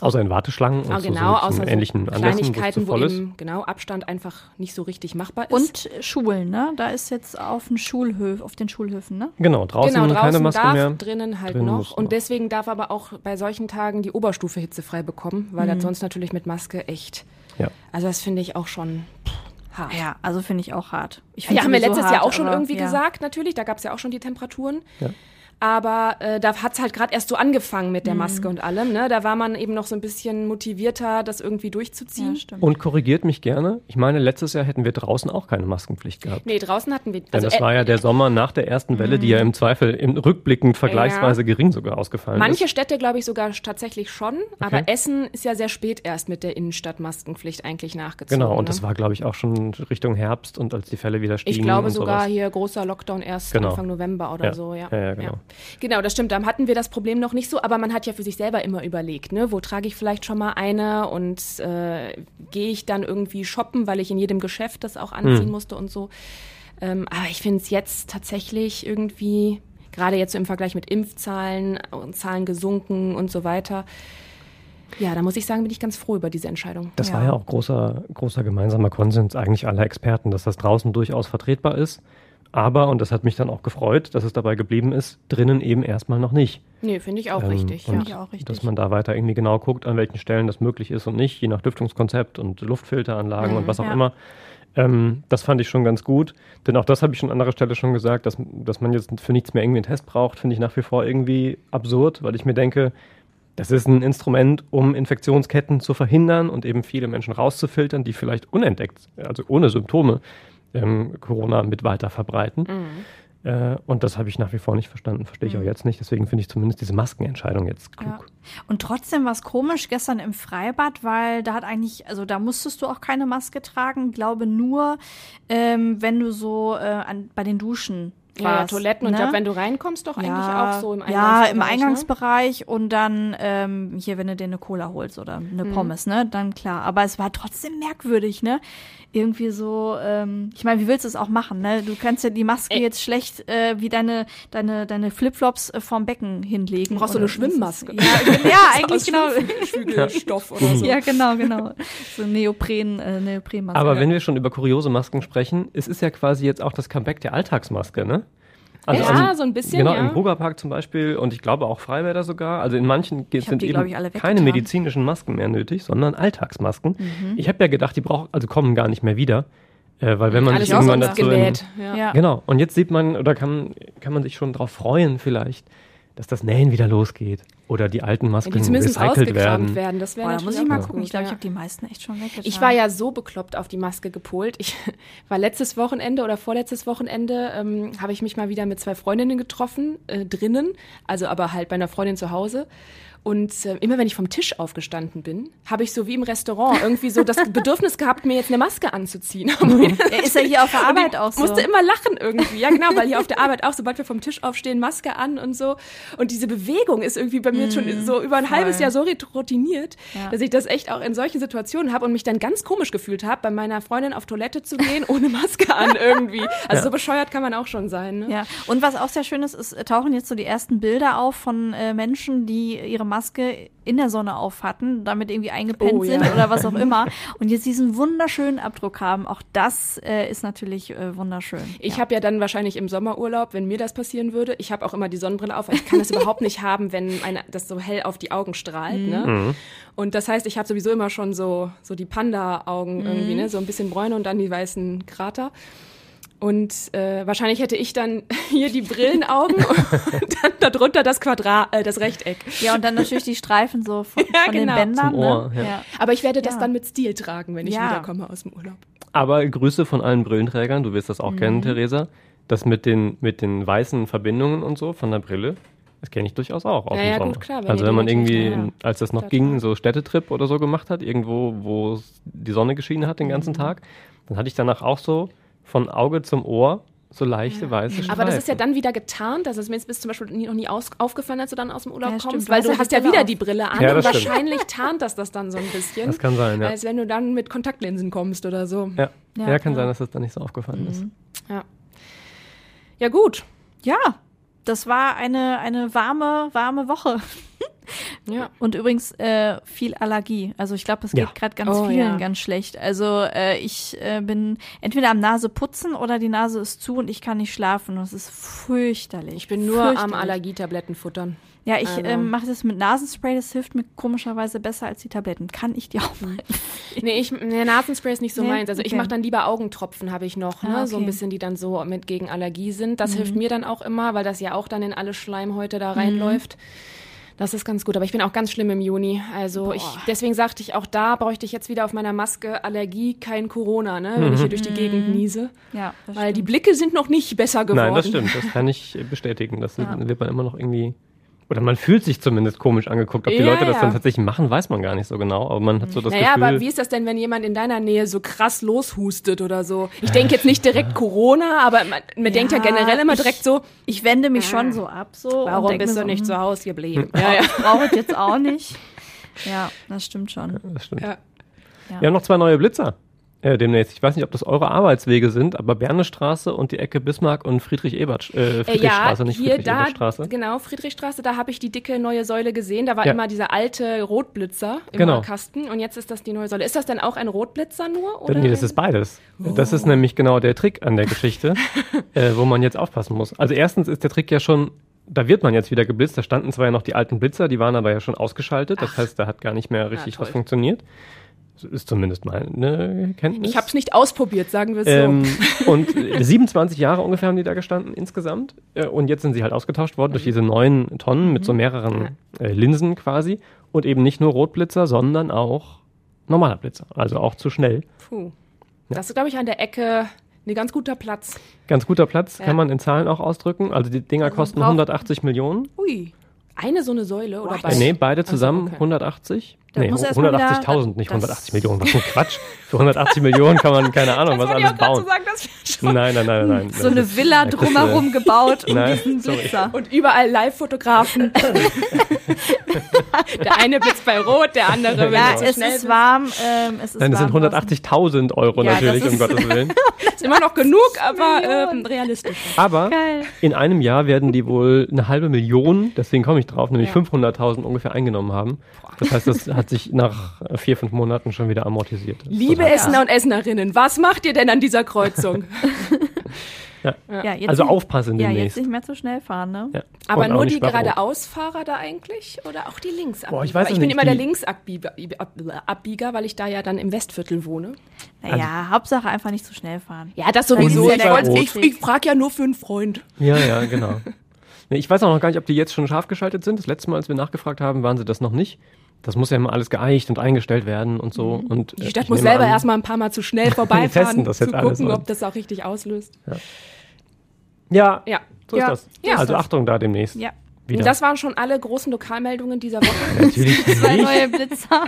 Außer in Warteschlangen und Ah, so, genau, so, außer so so ähnlichen zu Kleinigkeiten, wo eben genau Abstand einfach nicht so richtig machbar ist. Und Schulen, ne? Da ist jetzt auf den Schulhöf, auf den Schulhöfen, ne? Genau, draußen, genau, draußen keine Maske darf, mehr. drinnen halt Drinnen noch. Und noch. deswegen darf aber auch bei solchen Tagen die Oberstufe hitzefrei bekommen, weil Mhm. das sonst natürlich mit Maske echt. Ja. Also das finde ich auch schon hart. Ja, also finde ich auch hart. Ich Ja, haben wir letztes Jahr hart, auch schon irgendwie ja. gesagt, natürlich. Da gab es ja auch schon die Temperaturen. Ja. Aber äh, da hat es halt gerade erst so angefangen mit der Mhm. Maske und allem. Ne? Da war man eben noch so ein bisschen motivierter, das irgendwie durchzuziehen. Ja. Und korrigiert mich gerne. Ich meine, letztes Jahr hätten wir draußen auch keine Maskenpflicht gehabt. nee, draußen hatten wir. Denn Also, das war ja der Sommer nach der ersten Welle, die ja im Zweifel im rückblickend vergleichsweise gering sogar ausgefallen Manche ist. Städte, glaube ich, sogar tatsächlich schon. Aber Okay. Essen ist ja sehr spät erst mit der Innenstadtmaskenpflicht eigentlich nachgezogen. Genau, und ne? das war, glaube ich, auch schon Richtung Herbst und als die Fälle wieder stiegen. Ich glaube und sogar sowas. hier großer Lockdown erst Genau. Anfang November oder Ja. so, ja. Ja, ja, genau. Genau, das stimmt. Da hatten wir das Problem noch nicht so, aber man hat ja für sich selber immer überlegt, ne, wo trage ich vielleicht schon mal eine und äh, gehe ich dann irgendwie shoppen, weil ich in jedem Geschäft das auch anziehen Hm. musste und so. Ähm, aber ich finde es jetzt tatsächlich irgendwie, gerade jetzt so im Vergleich mit Impfzahlen und Zahlen gesunken und so weiter. Ja, da muss ich sagen, bin ich ganz froh über diese Entscheidung. Das Ja. war ja auch großer, großer gemeinsamer Konsens eigentlich aller Experten, dass das draußen durchaus vertretbar ist. Aber, und das hat mich dann auch gefreut, dass es dabei geblieben ist, drinnen eben erstmal noch nicht. Nee, finde ich auch Ähm, richtig. Ja. Ich auch richtig. Dass man da weiter irgendwie genau guckt, an welchen Stellen das möglich ist und nicht, je nach Lüftungskonzept und Luftfilteranlagen und was auch ja. immer. Ähm, das fand ich schon ganz gut. Denn auch das habe ich schon an anderer Stelle schon gesagt, dass, dass man jetzt für nichts mehr irgendwie einen Test braucht, finde ich nach wie vor irgendwie absurd, weil ich mir denke, das ist ein Instrument, um Infektionsketten zu verhindern und eben viele Menschen rauszufiltern, die vielleicht unentdeckt, also ohne Symptome, ähm, Corona mit weiter verbreiten. Äh, und das habe ich nach wie vor nicht verstanden, verstehe ich auch jetzt nicht. Deswegen finde ich zumindest diese Maskenentscheidung jetzt klug. Ja. Und trotzdem war es komisch gestern im Freibad, weil da hat eigentlich, also da musstest du auch keine Maske tragen, glaube nur, ähm, wenn du so äh, an, bei den Duschen Ja, ja, Toiletten und ne? ich glaube, wenn du reinkommst, doch eigentlich auch so im Ja, Eingangsbereich. im ne? Eingangsbereich und dann ähm, hier, wenn du dir eine Cola holst oder eine Mhm. Pommes, ne, dann klar. Aber es war trotzdem merkwürdig, ne? Irgendwie so, ähm, ich meine, wie willst du es auch machen, ne? Du kannst ja die Maske Ey. jetzt schlecht äh, wie deine, deine, deine Flipflops äh, vorm Becken hinlegen. Du brauchst so eine Schwimmmaske. Ja, ja eigentlich genau. Stoff oder so. Ja, genau, genau. So Neopren, äh, Neoprenmaske. Aber wenn wir schon über kuriose Masken sprechen, es ist ja quasi jetzt auch das Comeback der Alltagsmaske, ne? Ja, so ein bisschen, Genau, ja. im Rugerpark zum Beispiel und ich glaube auch Freibäder sogar. Also in manchen sind die, eben glaub ich, alle keine medizinischen Masken mehr nötig, sondern Alltagsmasken. Mhm. Ich habe ja gedacht, die brauchen, also kommen gar nicht mehr wieder. Äh, weil wenn man Alles sich irgendwann dazu in, genäht. Ja. ja. Genau. Und jetzt sieht man, oder kann, kann man sich schon darauf freuen, vielleicht, dass das Nähen wieder losgeht. Oder die alten Masken die zumindest recycelt werden. werden. Das wäre da muss ich mal gucken. gut, Ich glaube, ich ja. habe die meisten echt schon weggetan. Ich war ja so bekloppt auf die Maske gepolt. Ich war letztes Wochenende oder vorletztes Wochenende, ähm, habe ich mich mal wieder mit zwei Freundinnen getroffen, äh, drinnen, also aber halt bei einer Freundin zu Hause. Und äh, immer wenn ich vom Tisch aufgestanden bin, habe ich so wie im Restaurant irgendwie so das Bedürfnis gehabt, mir jetzt eine Maske anzuziehen. Ja, ist ja hier auf der Arbeit auch so. musste immer lachen irgendwie. Ja, genau, weil hier auf der Arbeit auch, sobald wir vom Tisch aufstehen, Maske an und so. Und diese Bewegung ist irgendwie bei mir jetzt schon so über ein halbes Jahr so routiniert, Ja. dass ich das echt auch in solchen Situationen habe und mich dann ganz komisch gefühlt habe, bei meiner Freundin auf Toilette zu gehen, ohne Maske an irgendwie. Also so bescheuert kann man auch schon sein. Ne? Ja, und was auch sehr schön ist, es tauchen jetzt so die ersten Bilder auf von äh, Menschen, die ihre Maske in der Sonne auf hatten, damit irgendwie eingepennt Oh, ja. sind oder was auch immer und jetzt diesen wunderschönen Abdruck haben. Auch das äh, ist natürlich äh, wunderschön. Ich ja. habe ja dann wahrscheinlich im Sommerurlaub, wenn mir das passieren würde, ich habe auch immer die Sonnenbrille auf, ich kann das überhaupt nicht haben, wenn eine, das so hell auf die Augen strahlt. Ne? Und das heißt, ich habe sowieso immer schon so, so die Panda-Augen irgendwie, ne? so ein bisschen Bräune und dann die weißen Krater. Und äh, wahrscheinlich hätte ich dann hier die Brillenaugen und dann darunter das Quadrat, äh, das Rechteck. ja, und dann natürlich die Streifen so von, Ja, von genau. den Bändern. Zum Ohr, ne? ja. Aber ich werde das Ja. dann mit Stil tragen, wenn ich Ja. wiederkomme aus dem Urlaub. Aber Grüße von allen Brillenträgern, du wirst das auch Mhm. kennen, Theresa. Das mit den, mit den weißen Verbindungen und so von der Brille, das kenne ich durchaus auch aus Ja, ja, gut, klar, wenn also wenn man irgendwie, ja, ja. als das noch ging, so Städtetrip oder so gemacht hat, irgendwo, wo die Sonne geschienen hat den Mhm. ganzen Tag, dann hatte ich danach auch so von Auge zum Ohr so leichte weiße Streifen. Aber das ist ja dann wieder getarnt, dass es mir jetzt bis zum Beispiel nie, noch nie aus, aufgefallen, als du dann aus dem Urlaub Ja, kommst, weil du ja hast ja wieder auf. die Brille an Ja, und stimmt. wahrscheinlich tarnt das das dann so ein bisschen. Das kann sein, ja. Als wenn du dann mit Kontaktlinsen kommst oder so. Ja, Ja, ja, kann ja. sein, dass das dann nicht so aufgefallen ist. Ja, ja gut. Ja, das war eine, eine warme, warme Woche. Ja. Und übrigens äh, viel Allergie. Also ich glaube, es geht Ja. gerade ganz Oh, vielen ja. ganz schlecht. Also äh, ich äh, bin entweder am Nase putzen oder die Nase ist zu und ich kann nicht schlafen. Und es ist fürchterlich. Ich bin nur am. Allergietabletten futtern. Ja, ich Also- ähm, mache das mit Nasenspray. Das hilft mir komischerweise besser als die Tabletten. Kann ich dir auch mal. Nee, ich, nee, Nasenspray ist nicht so Nee? meins. Also ich Okay. mache dann lieber Augentropfen, habe ich noch, ne? Ah, so ein okay. bisschen, die dann so mit gegen Allergie sind. Das Mhm. hilft mir dann auch immer, weil das ja auch dann in alle Schleimhäute da reinläuft. Das ist ganz gut, aber ich bin auch ganz schlimm im Juni. Also ich, deswegen sagte ich, auch da bräuchte ich jetzt wieder auf meiner Maske Allergie, kein Corona, ne? Wenn ich hier durch die Gegend niese. Ja, das Weil die stimmt. Blicke sind noch nicht besser geworden. Nein, das stimmt. Das kann ich bestätigen. Das Ja. wird man immer noch irgendwie. Oder man fühlt sich zumindest komisch angeguckt. Ob die Ja, Leute das ja. dann tatsächlich machen, weiß man gar nicht so genau. Aber man hat so das Naja, Gefühl. aber wie ist das denn, wenn jemand in deiner Nähe so krass loshustet oder so? Ich denke jetzt nicht direkt Corona, aber man, man denkt ja generell immer ich- direkt so, Ich wende mich schon so ab. So warum bist du so, nicht hm, zu Hause geblieben? Ja, ja. Ich brauche es jetzt auch nicht. Ja, das stimmt schon. das stimmt. Ja. Ja. Wir haben noch zwei neue Blitzer äh, demnächst. Ich weiß nicht, ob das eure Arbeitswege sind, aber Bernestraße und die Ecke Bismarck und Friedrich-Ebert, äh, Äh, Friedrichstraße, ja, nicht hier da, Friedrich-Ebert-Straße. genau, Friedrichstraße, da habe ich die dicke neue Säule gesehen. Da war Ja. immer dieser alte Rotblitzer im Genau. Kasten und jetzt ist das die neue Säule. Ist das denn auch ein Rotblitzer nur? Oder Nee, das ist beides. Das Oh. ist nämlich genau der Trick an der Geschichte, äh, wo man jetzt aufpassen muss. Also erstens ist der Trick ja schon, da wird man jetzt wieder geblitzt. Da standen zwar ja noch die alten Blitzer, die waren aber ja schon ausgeschaltet. Das heißt, da hat gar nicht mehr richtig toll. was funktioniert. Ist zumindest meine Kenntnis. Ich habe es nicht ausprobiert, sagen wir es Ähm, so. und äh, 27 Jahre ungefähr haben die da gestanden insgesamt. Äh, und jetzt sind sie halt ausgetauscht worden durch diese neuen Tonnen mit so mehreren äh, Linsen quasi. Und eben nicht nur Rotblitzer, sondern auch normaler Blitzer. Also auch zu schnell. Puh. Das ist, glaube ich, an der Ecke ein ganz guter Platz. Ganz guter Platz, Ja. kann man in Zahlen auch ausdrücken. Also die Dinger kosten braucht- 180 Millionen. Ui. Eine so eine Säule oder Äh, beide? nee, beide zusammen okay. 180. Da nee, muss erst mal 180.000, wieder- nicht das- 180 Millionen. Was für ein Quatsch. Für 180 Millionen kann man, keine Ahnung, was wollte ich alles bauen. so sagen, dass wir schon Nein, nein, nein, nein. So Das eine Villa das ist, drumherum gebaut um nein, diesen sorry. Blitzer. Und überall Live-Fotografen. der eine blitzt bei Rot, der andere Ja, zu es schnell ist warm. Ähm, es ist Nein, es sind warm 180.000 Euro Ja, natürlich, das um ist- Gottes Willen. Ist immer noch genug, aber ähm, realistisch. Aber Geil. in einem Jahr werden die wohl eine halbe Million, deswegen komme ich drauf, nämlich Ja. 500.000 ungefähr eingenommen haben. Das heißt, das hat sich nach äh, vier, fünf Monaten schon wieder amortisiert. Das Liebe Essener und Essenerinnen, was macht ihr denn an dieser Kreuzung? Ja, jetzt Also nicht- aufpassen Ja, jetzt demnächst. nicht mehr zu schnell fahren, ne? Ja. Aber nur die geradeausfahrer da eigentlich oder auch die Linksabbieger? Boah, ich weiß es bin nicht, immer der Linksabbieger, Abbieger, weil ich da ja dann im Westviertel wohne. Naja, Hauptsache einfach nicht zu schnell fahren. Ja, das sowieso. ja Ich, ich, ich frage ja nur für einen Freund. Ja, ja, genau. Ich weiß auch noch gar nicht, ob die jetzt schon scharf geschaltet sind. Das letzte Mal, als wir nachgefragt haben, waren sie das noch nicht. Das muss ja immer alles geeicht und eingestellt werden und so. Und, Die äh, Stadt muss selber an- erstmal ein paar Mal zu schnell testen vorbeifahren, das zu gucken, ob das auch richtig auslöst. Ja, Ja. so Ja. ist das. Ja, also das. Achtung da demnächst. Ja. Wieder. Das waren schon alle großen Lokalmeldungen dieser Woche. Natürlich Zwei neue Blitzer.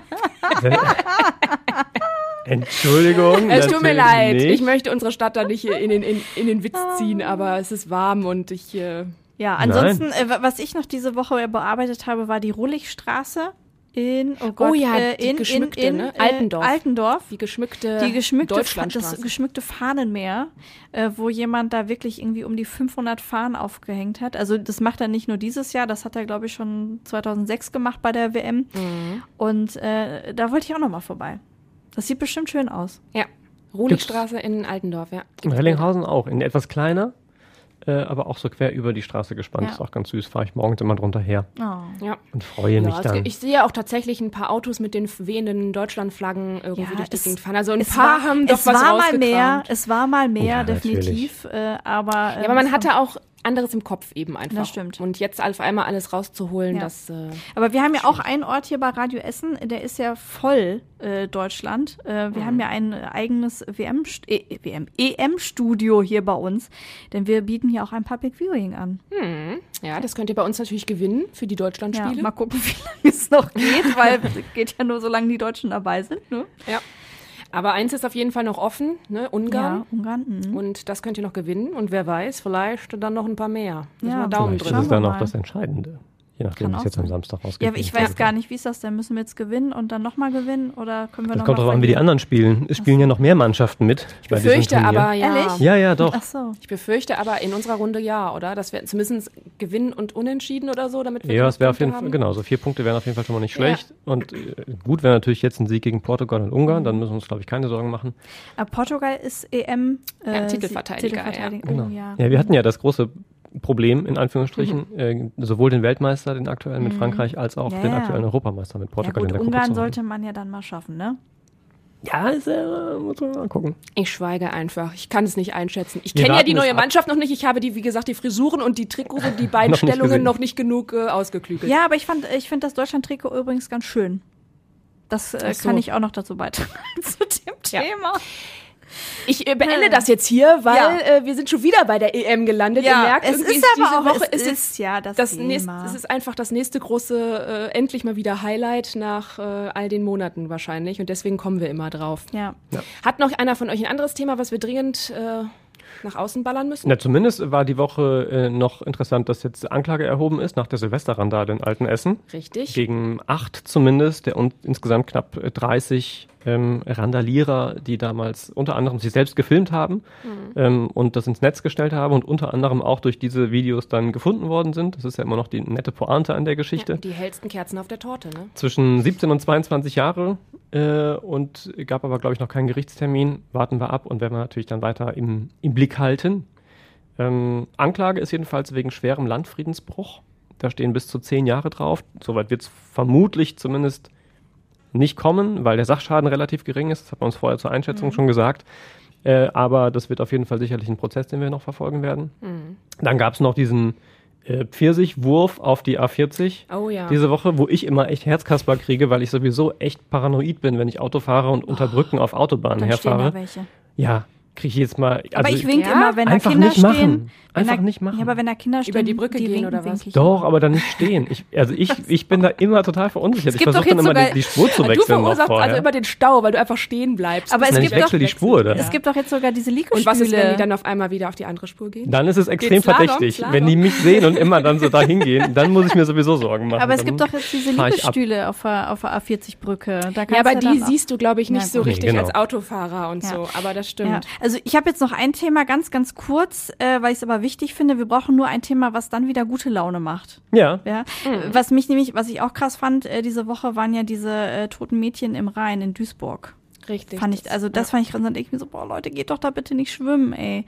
Entschuldigung. es tut mir leid. Nicht. Ich möchte unsere Stadt da nicht in den, in, in den Witz ziehen, aber es ist warm und ich. Äh, Ja, ansonsten, äh, wa- was ich noch diese Woche bearbeitet habe, war die Rulligstraße in, oh Gott, ja, äh, die in, geschmückte, in, in ne? äh, Altendorf. Altendorf. die geschmückte, Die geschmückte, Deutschlandstraße. das geschmückte Fahnenmeer, äh, wo jemand da wirklich irgendwie um die 500 Fahnen aufgehängt hat. Also das macht er nicht nur dieses Jahr, das hat er glaube ich schon 2006 gemacht bei der WM. Mhm. Und äh, da wollte ich auch noch mal vorbei. Das sieht bestimmt schön aus. ja. Ruhligstraße in Altendorf, ja. In Rellinghausen auch. In etwas kleiner, äh, aber auch so quer über die Straße gespannt. Ja. Ist auch ganz süß. Fahre ich morgens immer drunter her Oh. Ja. und freue mich Ja, es dann. gibt- ich sehe auch tatsächlich ein paar Autos mit den wehenden Deutschlandflaggen irgendwie Ja, durch die es- Gegend fahren. Also ein Es paar war, haben doch es was war mal mehr, es war mal mehr, Ja, definitiv. Äh, aber, Ja, aber man hatte auch anderes im Kopf eben einfach. Das stimmt. Und jetzt auf einmal alles rauszuholen, Ja. das. Äh, Aber wir haben ja auch einen Ort hier bei Radio Essen, der ist ja voll äh, Deutschland. Äh, wir haben ja ein eigenes WM, äh, WM, EM-Studio hier bei uns, denn wir bieten hier auch ein Public Viewing an. ja, das könnt ihr bei uns natürlich gewinnen für die Ja, Deutschlandspiele. mal gucken, wie lange es noch geht, weil es geht ja nur, solange die Deutschen dabei sind. Ne? Ja. Aber eins ist auf jeden Fall noch offen, ne? Ungarn. Ja, Ungarn. mhm. Und das könnt ihr noch gewinnen. Und wer weiß, vielleicht dann noch ein paar mehr. Ja, Daumen Vielleicht drücken. ist es wir dann auch das Entscheidende. Je nachdem, wie es auch jetzt am sein. Samstag Ja, rausgeht. aber ich weiß gar nicht, wie ist das denn? Müssen wir jetzt gewinnen und dann nochmal gewinnen oder können wir Das noch kommt darauf an, wie die anderen spielen. Es spielen ja noch mehr Mannschaften mit. Ich befürchte aber, ja. Ehrlich? Ja, ja, doch. Ach so. Ich befürchte aber in unserer Runde ja, oder? Dass wir zumindest gewinnen und unentschieden oder so, damit wir Ja, es wäre auf jeden Fall, genau, so vier Punkte wären auf jeden Fall schon mal nicht Ja. schlecht. Und äh, gut wäre natürlich jetzt ein Sieg gegen Portugal und Ungarn, dann müssen wir uns, glaube ich, keine Sorgen machen. Aber Portugal ist EM äh, Ja, Titelverteidiger, Titelverteidiger. Genau. Oh, ja. Ja, wir hatten ja das große Problem, in Anführungsstrichen, äh, sowohl den Weltmeister, den aktuellen mit Frankreich, als auch Mhm. Ja, den ja. aktuellen Europameister mit ja Portugal gut, in der Gruppe Ungarn zu haben. sollte man ja dann mal schaffen, ne? Ja, ist, äh, muss man mal gucken. Ich schweige einfach. Ich kann es nicht einschätzen. Ich kenne ja die neue. Mannschaft noch nicht. Ich habe die, wie gesagt, die Frisuren und die Trikots und die beiden Noch nicht Stellungen noch nicht genug äh, ausgeklügelt. Ja, aber ich fand, ich finde das Deutschland-Trikot übrigens ganz schön. Das äh, so. kann ich auch noch dazu beitragen zu dem Ja. Ich äh, beende das jetzt hier, weil Ja. äh, wir sind schon wieder bei der EM gelandet. Ihr merkt, es irgendwie ist aber diese auch, Woche es ist ist, ja das, das Thema. nächste, es ist einfach das nächste große, äh, endlich mal wieder Highlight nach äh, all den Monaten wahrscheinlich. Und deswegen kommen wir immer drauf. ja. Hat noch einer von euch ein anderes Thema, was wir dringend äh, nach außen ballern müssen? Na, zumindest war die Woche äh, noch interessant, dass jetzt Anklage erhoben ist nach der Silvesterrandale in Altenessen. Richtig. Gegen acht zumindest, der und insgesamt knapp äh, 30 ähm, Randalierer, die damals unter anderem sich selbst gefilmt haben ähm, und das ins Netz gestellt haben und unter anderem auch durch diese Videos dann gefunden worden sind. Das ist ja immer noch die nette Pointe an der Geschichte. Ja, die hellsten Kerzen auf der Torte, ne? Zwischen 17 und 22 Jahre äh, und gab aber, glaube ich, noch keinen Gerichtstermin. Warten wir ab und werden wir natürlich dann weiter im, im Blick halten. Ähm, Anklage ist jedenfalls wegen schwerem Landfriedensbruch. Da stehen bis zu zehn Jahre drauf. Soweit wird es vermutlich zumindest nicht kommen, weil der Sachschaden relativ gering ist. Das hat man uns vorher zur Einschätzung schon gesagt. Äh, aber das wird auf jeden Fall sicherlich ein Prozess, den wir noch verfolgen werden. Dann gab es noch diesen äh, Pfirsichwurf auf die A40 Oh ja. diese Woche, wo ich immer echt Herzkasper kriege, weil ich sowieso echt paranoid bin, wenn ich Auto fahre und unter Brücken auf Autobahnen herfahre. welche. Ja, kriege ich jetzt mal. Aber also ich wink Ja? immer, wenn da Einfach Kinder nicht stehen. machen. Einfach da, nicht machen. Ja, aber wenn da Kinder stehen, Über die Brücke die gehen winken, oder was? wink ich Doch, aber dann nicht stehen. Ich, also ich, ich bin da immer total verunsichert. Ich gibt doch versuche dann jetzt immer sogar- die, die Spur zu du wechseln noch verursachst also immer den Stau, weil du einfach stehen bleibst. Aber es Nein, ich gibt doch- wechsle die Spur dann. Es gibt doch jetzt sogar diese Liegestühle. und was ist, wenn die dann auf einmal wieder auf die andere Spur gehen? Dann ist es extrem Geht's Slalom? verdächtig. Slalom? Wenn die mich sehen und immer dann so da hingehen, dann muss ich mir sowieso Sorgen machen. aber es gibt doch jetzt diese. Liegestühle auf der, auf der A40-Brücke. Ja, aber die siehst du, glaube ich, nicht so richtig genau. als Autofahrer und Ja. so. Aber das Ja, stimmt. Also ich habe jetzt noch ein Thema ganz, ganz kurz, äh, weil ich es aber wichtig finde. Wir brauchen nur ein Thema, was dann wieder gute Laune macht. Ja, Ja, Mhm. was mich nämlich, was ich auch krass fand, äh, diese Woche waren ja diese äh, toten Mädchen im Rhein in Duisburg. Richtig. Fand ich, also das fand ich, dann denke ich mir so, boah Leute, geht doch da bitte nicht schwimmen, ey.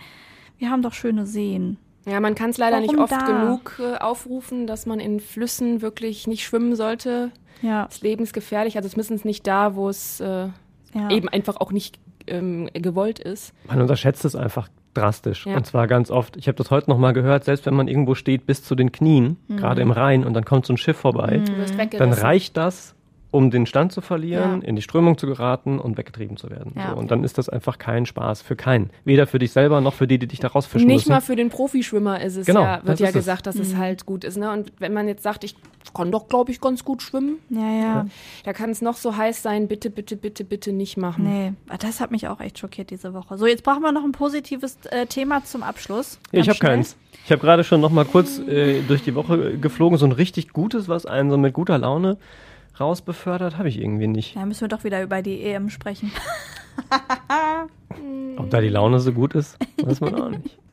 Wir haben doch schöne Seen. Ja, man kann es leider nicht Warum oft da? genug äh, aufrufen, dass man in Flüssen wirklich nicht schwimmen sollte. Ja, Das Leben ist gefährlich, also zumindest nicht da, wo es äh, ja. eben einfach auch nicht ähm, gewollt ist. man unterschätzt es einfach drastisch. Ja. Und zwar ganz oft. Ich habe das heute noch mal gehört, selbst wenn man irgendwo steht bis zu den Knien, Mhm. gerade im Rhein, und dann kommt so ein Schiff vorbei, wirst dann reicht das, um den Stand zu verlieren, Ja. in die Strömung zu geraten und weggetrieben zu werden. Ja. So, und dann ist das einfach kein Spaß für keinen. Weder für dich selber noch für die, die dich da rausfischen Nicht müssen. mal für den Profischwimmer ist es Genau, ja, wird ja ist es. gesagt, dass es halt gut ist. Ne? Und wenn man jetzt sagt, ich kann doch, glaube ich, ganz gut schwimmen, ja, ja. da kann es noch so heiß sein, bitte, bitte, bitte, bitte nicht machen. Nee, das hat mich auch echt schockiert diese Woche. So, jetzt brauchen wir noch ein positives äh, Thema zum Abschluss. Ja, ich habe keins. Ich habe gerade schon noch mal kurz äh, durch die Woche geflogen. So ein richtig gutes, was einen so mit guter Laune rausbefördert, habe ich irgendwie nicht. Ja, müssen wir doch wieder über die EM sprechen. Ob da die Laune so gut ist, weiß man auch nicht.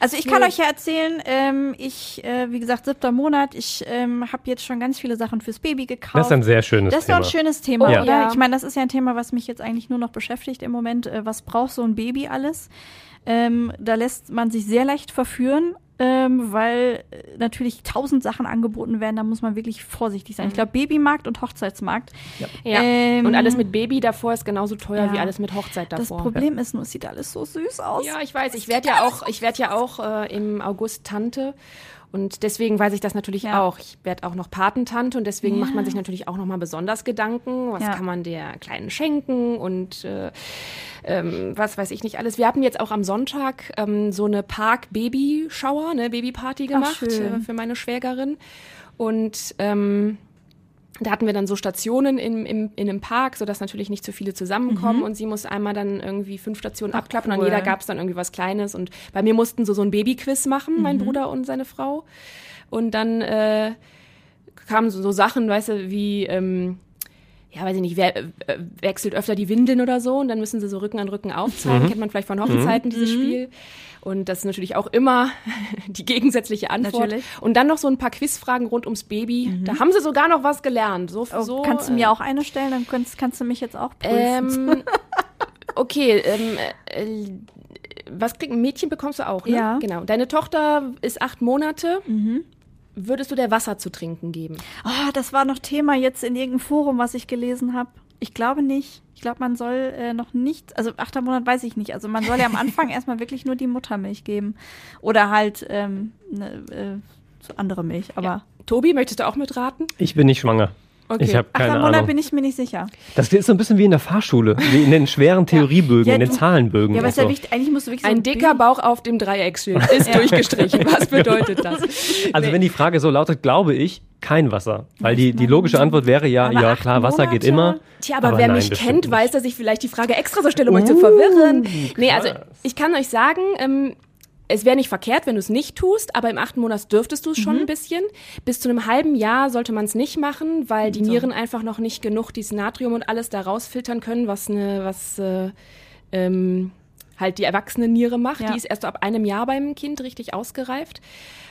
Also ich kann euch ja erzählen, ähm, ich, äh, wie gesagt, siebter Monat, ich ähm, habe jetzt schon ganz viele Sachen fürs Baby gekauft. Das ist ein sehr schönes Das ist Thema. doch ein schönes Thema, Ja. oder? Ja. Ich meine, das ist ja ein Thema, was mich jetzt eigentlich nur noch beschäftigt im Moment. Äh, was braucht so ein Baby alles? Ähm, da lässt man sich sehr leicht verführen, ähm, weil äh, natürlich tausend Sachen angeboten werden. Da muss man wirklich vorsichtig sein. Ich glaube, Babymarkt und Hochzeitsmarkt. Ja. Ähm, und alles mit Baby davor ist genauso teuer ja. wie alles mit Hochzeit Das davor. Problem ist nur, es sieht alles so süß aus. Ja, ich weiß. Ich werde ja auch, ich werde ja auch äh, im August Tante. Und deswegen weiß ich das natürlich Ja. auch. Ich werde auch noch Patentante und deswegen macht man sich natürlich auch noch mal besonders Gedanken. Was Ja. kann man der Kleinen schenken und äh, ähm, was weiß ich nicht alles. Wir hatten jetzt auch am Sonntag ähm, so eine Park-Baby-Shower, eine Babyparty gemacht schön. äh, für meine Schwägerin. Und ähm, da hatten wir dann so Stationen im, im, in einem Park, sodass natürlich nicht zu viele zusammenkommen. Und sie muss einmal dann irgendwie fünf Stationen abklappen. cool. An jeder gab es dann irgendwie was Kleines. Und bei mir mussten so so ein Babyquiz machen, mein Bruder und seine Frau. Und dann äh, kamen so, so Sachen, weißt du, wie, ähm, ja, weiß ich nicht, wer äh, wechselt öfter die Windeln oder so und dann müssen sie so Rücken an Rücken aufzeigen. Kennt man vielleicht von Hochzeiten, dieses Spiel. Und das ist natürlich auch immer die gegensätzliche Antwort. Natürlich. Und dann noch so ein paar Quizfragen rund ums Baby. Da haben sie sogar noch was gelernt. So, Oh, so, kannst du äh, mir auch eine stellen, dann kannst, kannst du mich jetzt auch prüfen. ähm, okay, ähm, äh, was kriegt ein Mädchen bekommst du auch, ne? Ja. Genau. Deine Tochter ist acht Monate. Würdest du der Wasser zu trinken geben? Oh, das war noch Thema jetzt in irgendeinem Forum, was ich gelesen habe. Ich glaube nicht. Ich glaube, man soll äh, noch nicht, also achter Monat weiß ich nicht. Also man soll ja am Anfang erstmal wirklich nur die Muttermilch geben. Oder halt ähm, ne, äh, so andere Milch. Aber Tobi, möchtest du auch mitraten? Ich bin nicht schwanger. Okay. Ich habe keine Monat Ahnung. bin ich mir nicht sicher. Das ist so ein bisschen wie in der Fahrschule, wie in den schweren Theoriebögen, Ja, in den du- Zahlenbögen. Ja, aber ist ja so. wichtig, eigentlich musst du wirklich so Ein dicker Bild- Bauch auf dem Dreiecksschild ist durchgestrichen. Was bedeutet das? Also wenn die Frage so lautet, glaube ich, kein Wasser. Weil die, die logische Antwort wäre ja, Aber ja klar, Wasser geht Monate? immer. Tja, aber, wer nein, mich kennt, weiß, dass ich vielleicht die Frage extra so stelle, um euch zu verwirren. Nee, also ich kann euch sagen, ähm, es wäre nicht verkehrt, wenn du es nicht tust, aber im achten Monat dürftest du es schon ein bisschen. Bis zu einem halben Jahr sollte man es nicht machen, weil die Nieren einfach noch nicht genug dieses Natrium und alles da rausfiltern können, was eine, was äh, ähm, halt die erwachsene Niere macht. Ja. Die ist erst ab einem Jahr beim Kind richtig ausgereift.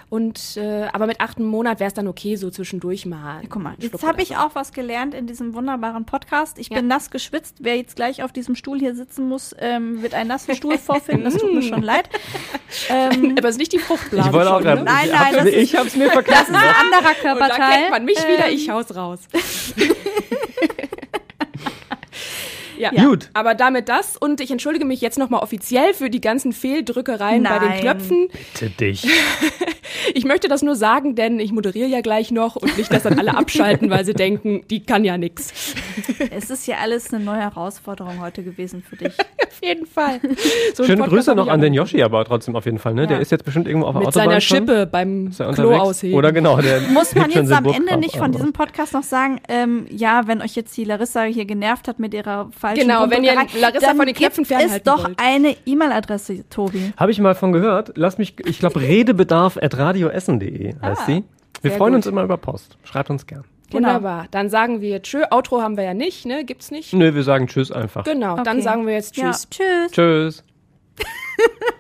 Und äh, aber mit achten Monat wäre es dann okay, so zwischendurch mal. Guck mal, jetzt habe ich so. auch was gelernt in diesem wunderbaren Podcast. Ich Ja. bin nass geschwitzt. Wer jetzt gleich auf diesem Stuhl hier sitzen muss, ähm, wird einen nassen Stuhl vorfinden. Das tut mir schon leid. Ähm, Aber es ist nicht die Fruchtblase. Ich wollte auch gerade. ne? Nein, ich nein, hab's das ich hab's mir das verknackt. ist ein anderer Und da Körperteil. kennt man mich wieder, Ähm, ich haus raus. ja. Gut. Aber damit das und ich entschuldige mich jetzt nochmal offiziell für die ganzen Fehldrückereien bei den Nein. Knöpfen. Bitte dich. Ich möchte das nur sagen, denn ich moderiere ja gleich noch und nicht, dass dann alle abschalten, weil sie denken, die kann ja nix. Es ist ja alles eine neue Herausforderung heute gewesen für dich. Auf jeden Fall. So Schöne Grüße noch an den Yoshi aber trotzdem auf jeden Fall. Ne? Der Ja. ist jetzt bestimmt irgendwo auf der Mit Autobahn seiner schon. Schippe beim Klo ausheben. Oder genau. Der Muss man jetzt am Ende nicht von diesem Podcast noch sagen, ähm, ja, wenn euch jetzt die Larissa hier genervt hat mit ihrer falschen Genau, wenn ihr Larissa dann von den Knöpfen fernhalten doch wollt. eine E-Mail-Adresse, Tobi. Habe ich mal von gehört. Lass mich, ich glaube, redebedarf.radioessen.de heißt sie. Wir Ah, freuen gut. uns immer über Post. Schreibt uns gern. Genau. Wunderbar. Dann sagen wir Tschö. Outro haben wir ja nicht, ne? Gibt's nicht? Nö, wir sagen Tschüss einfach. Genau, dann Okay. sagen wir jetzt Ja, Tschüss. tschüss. Tschüss.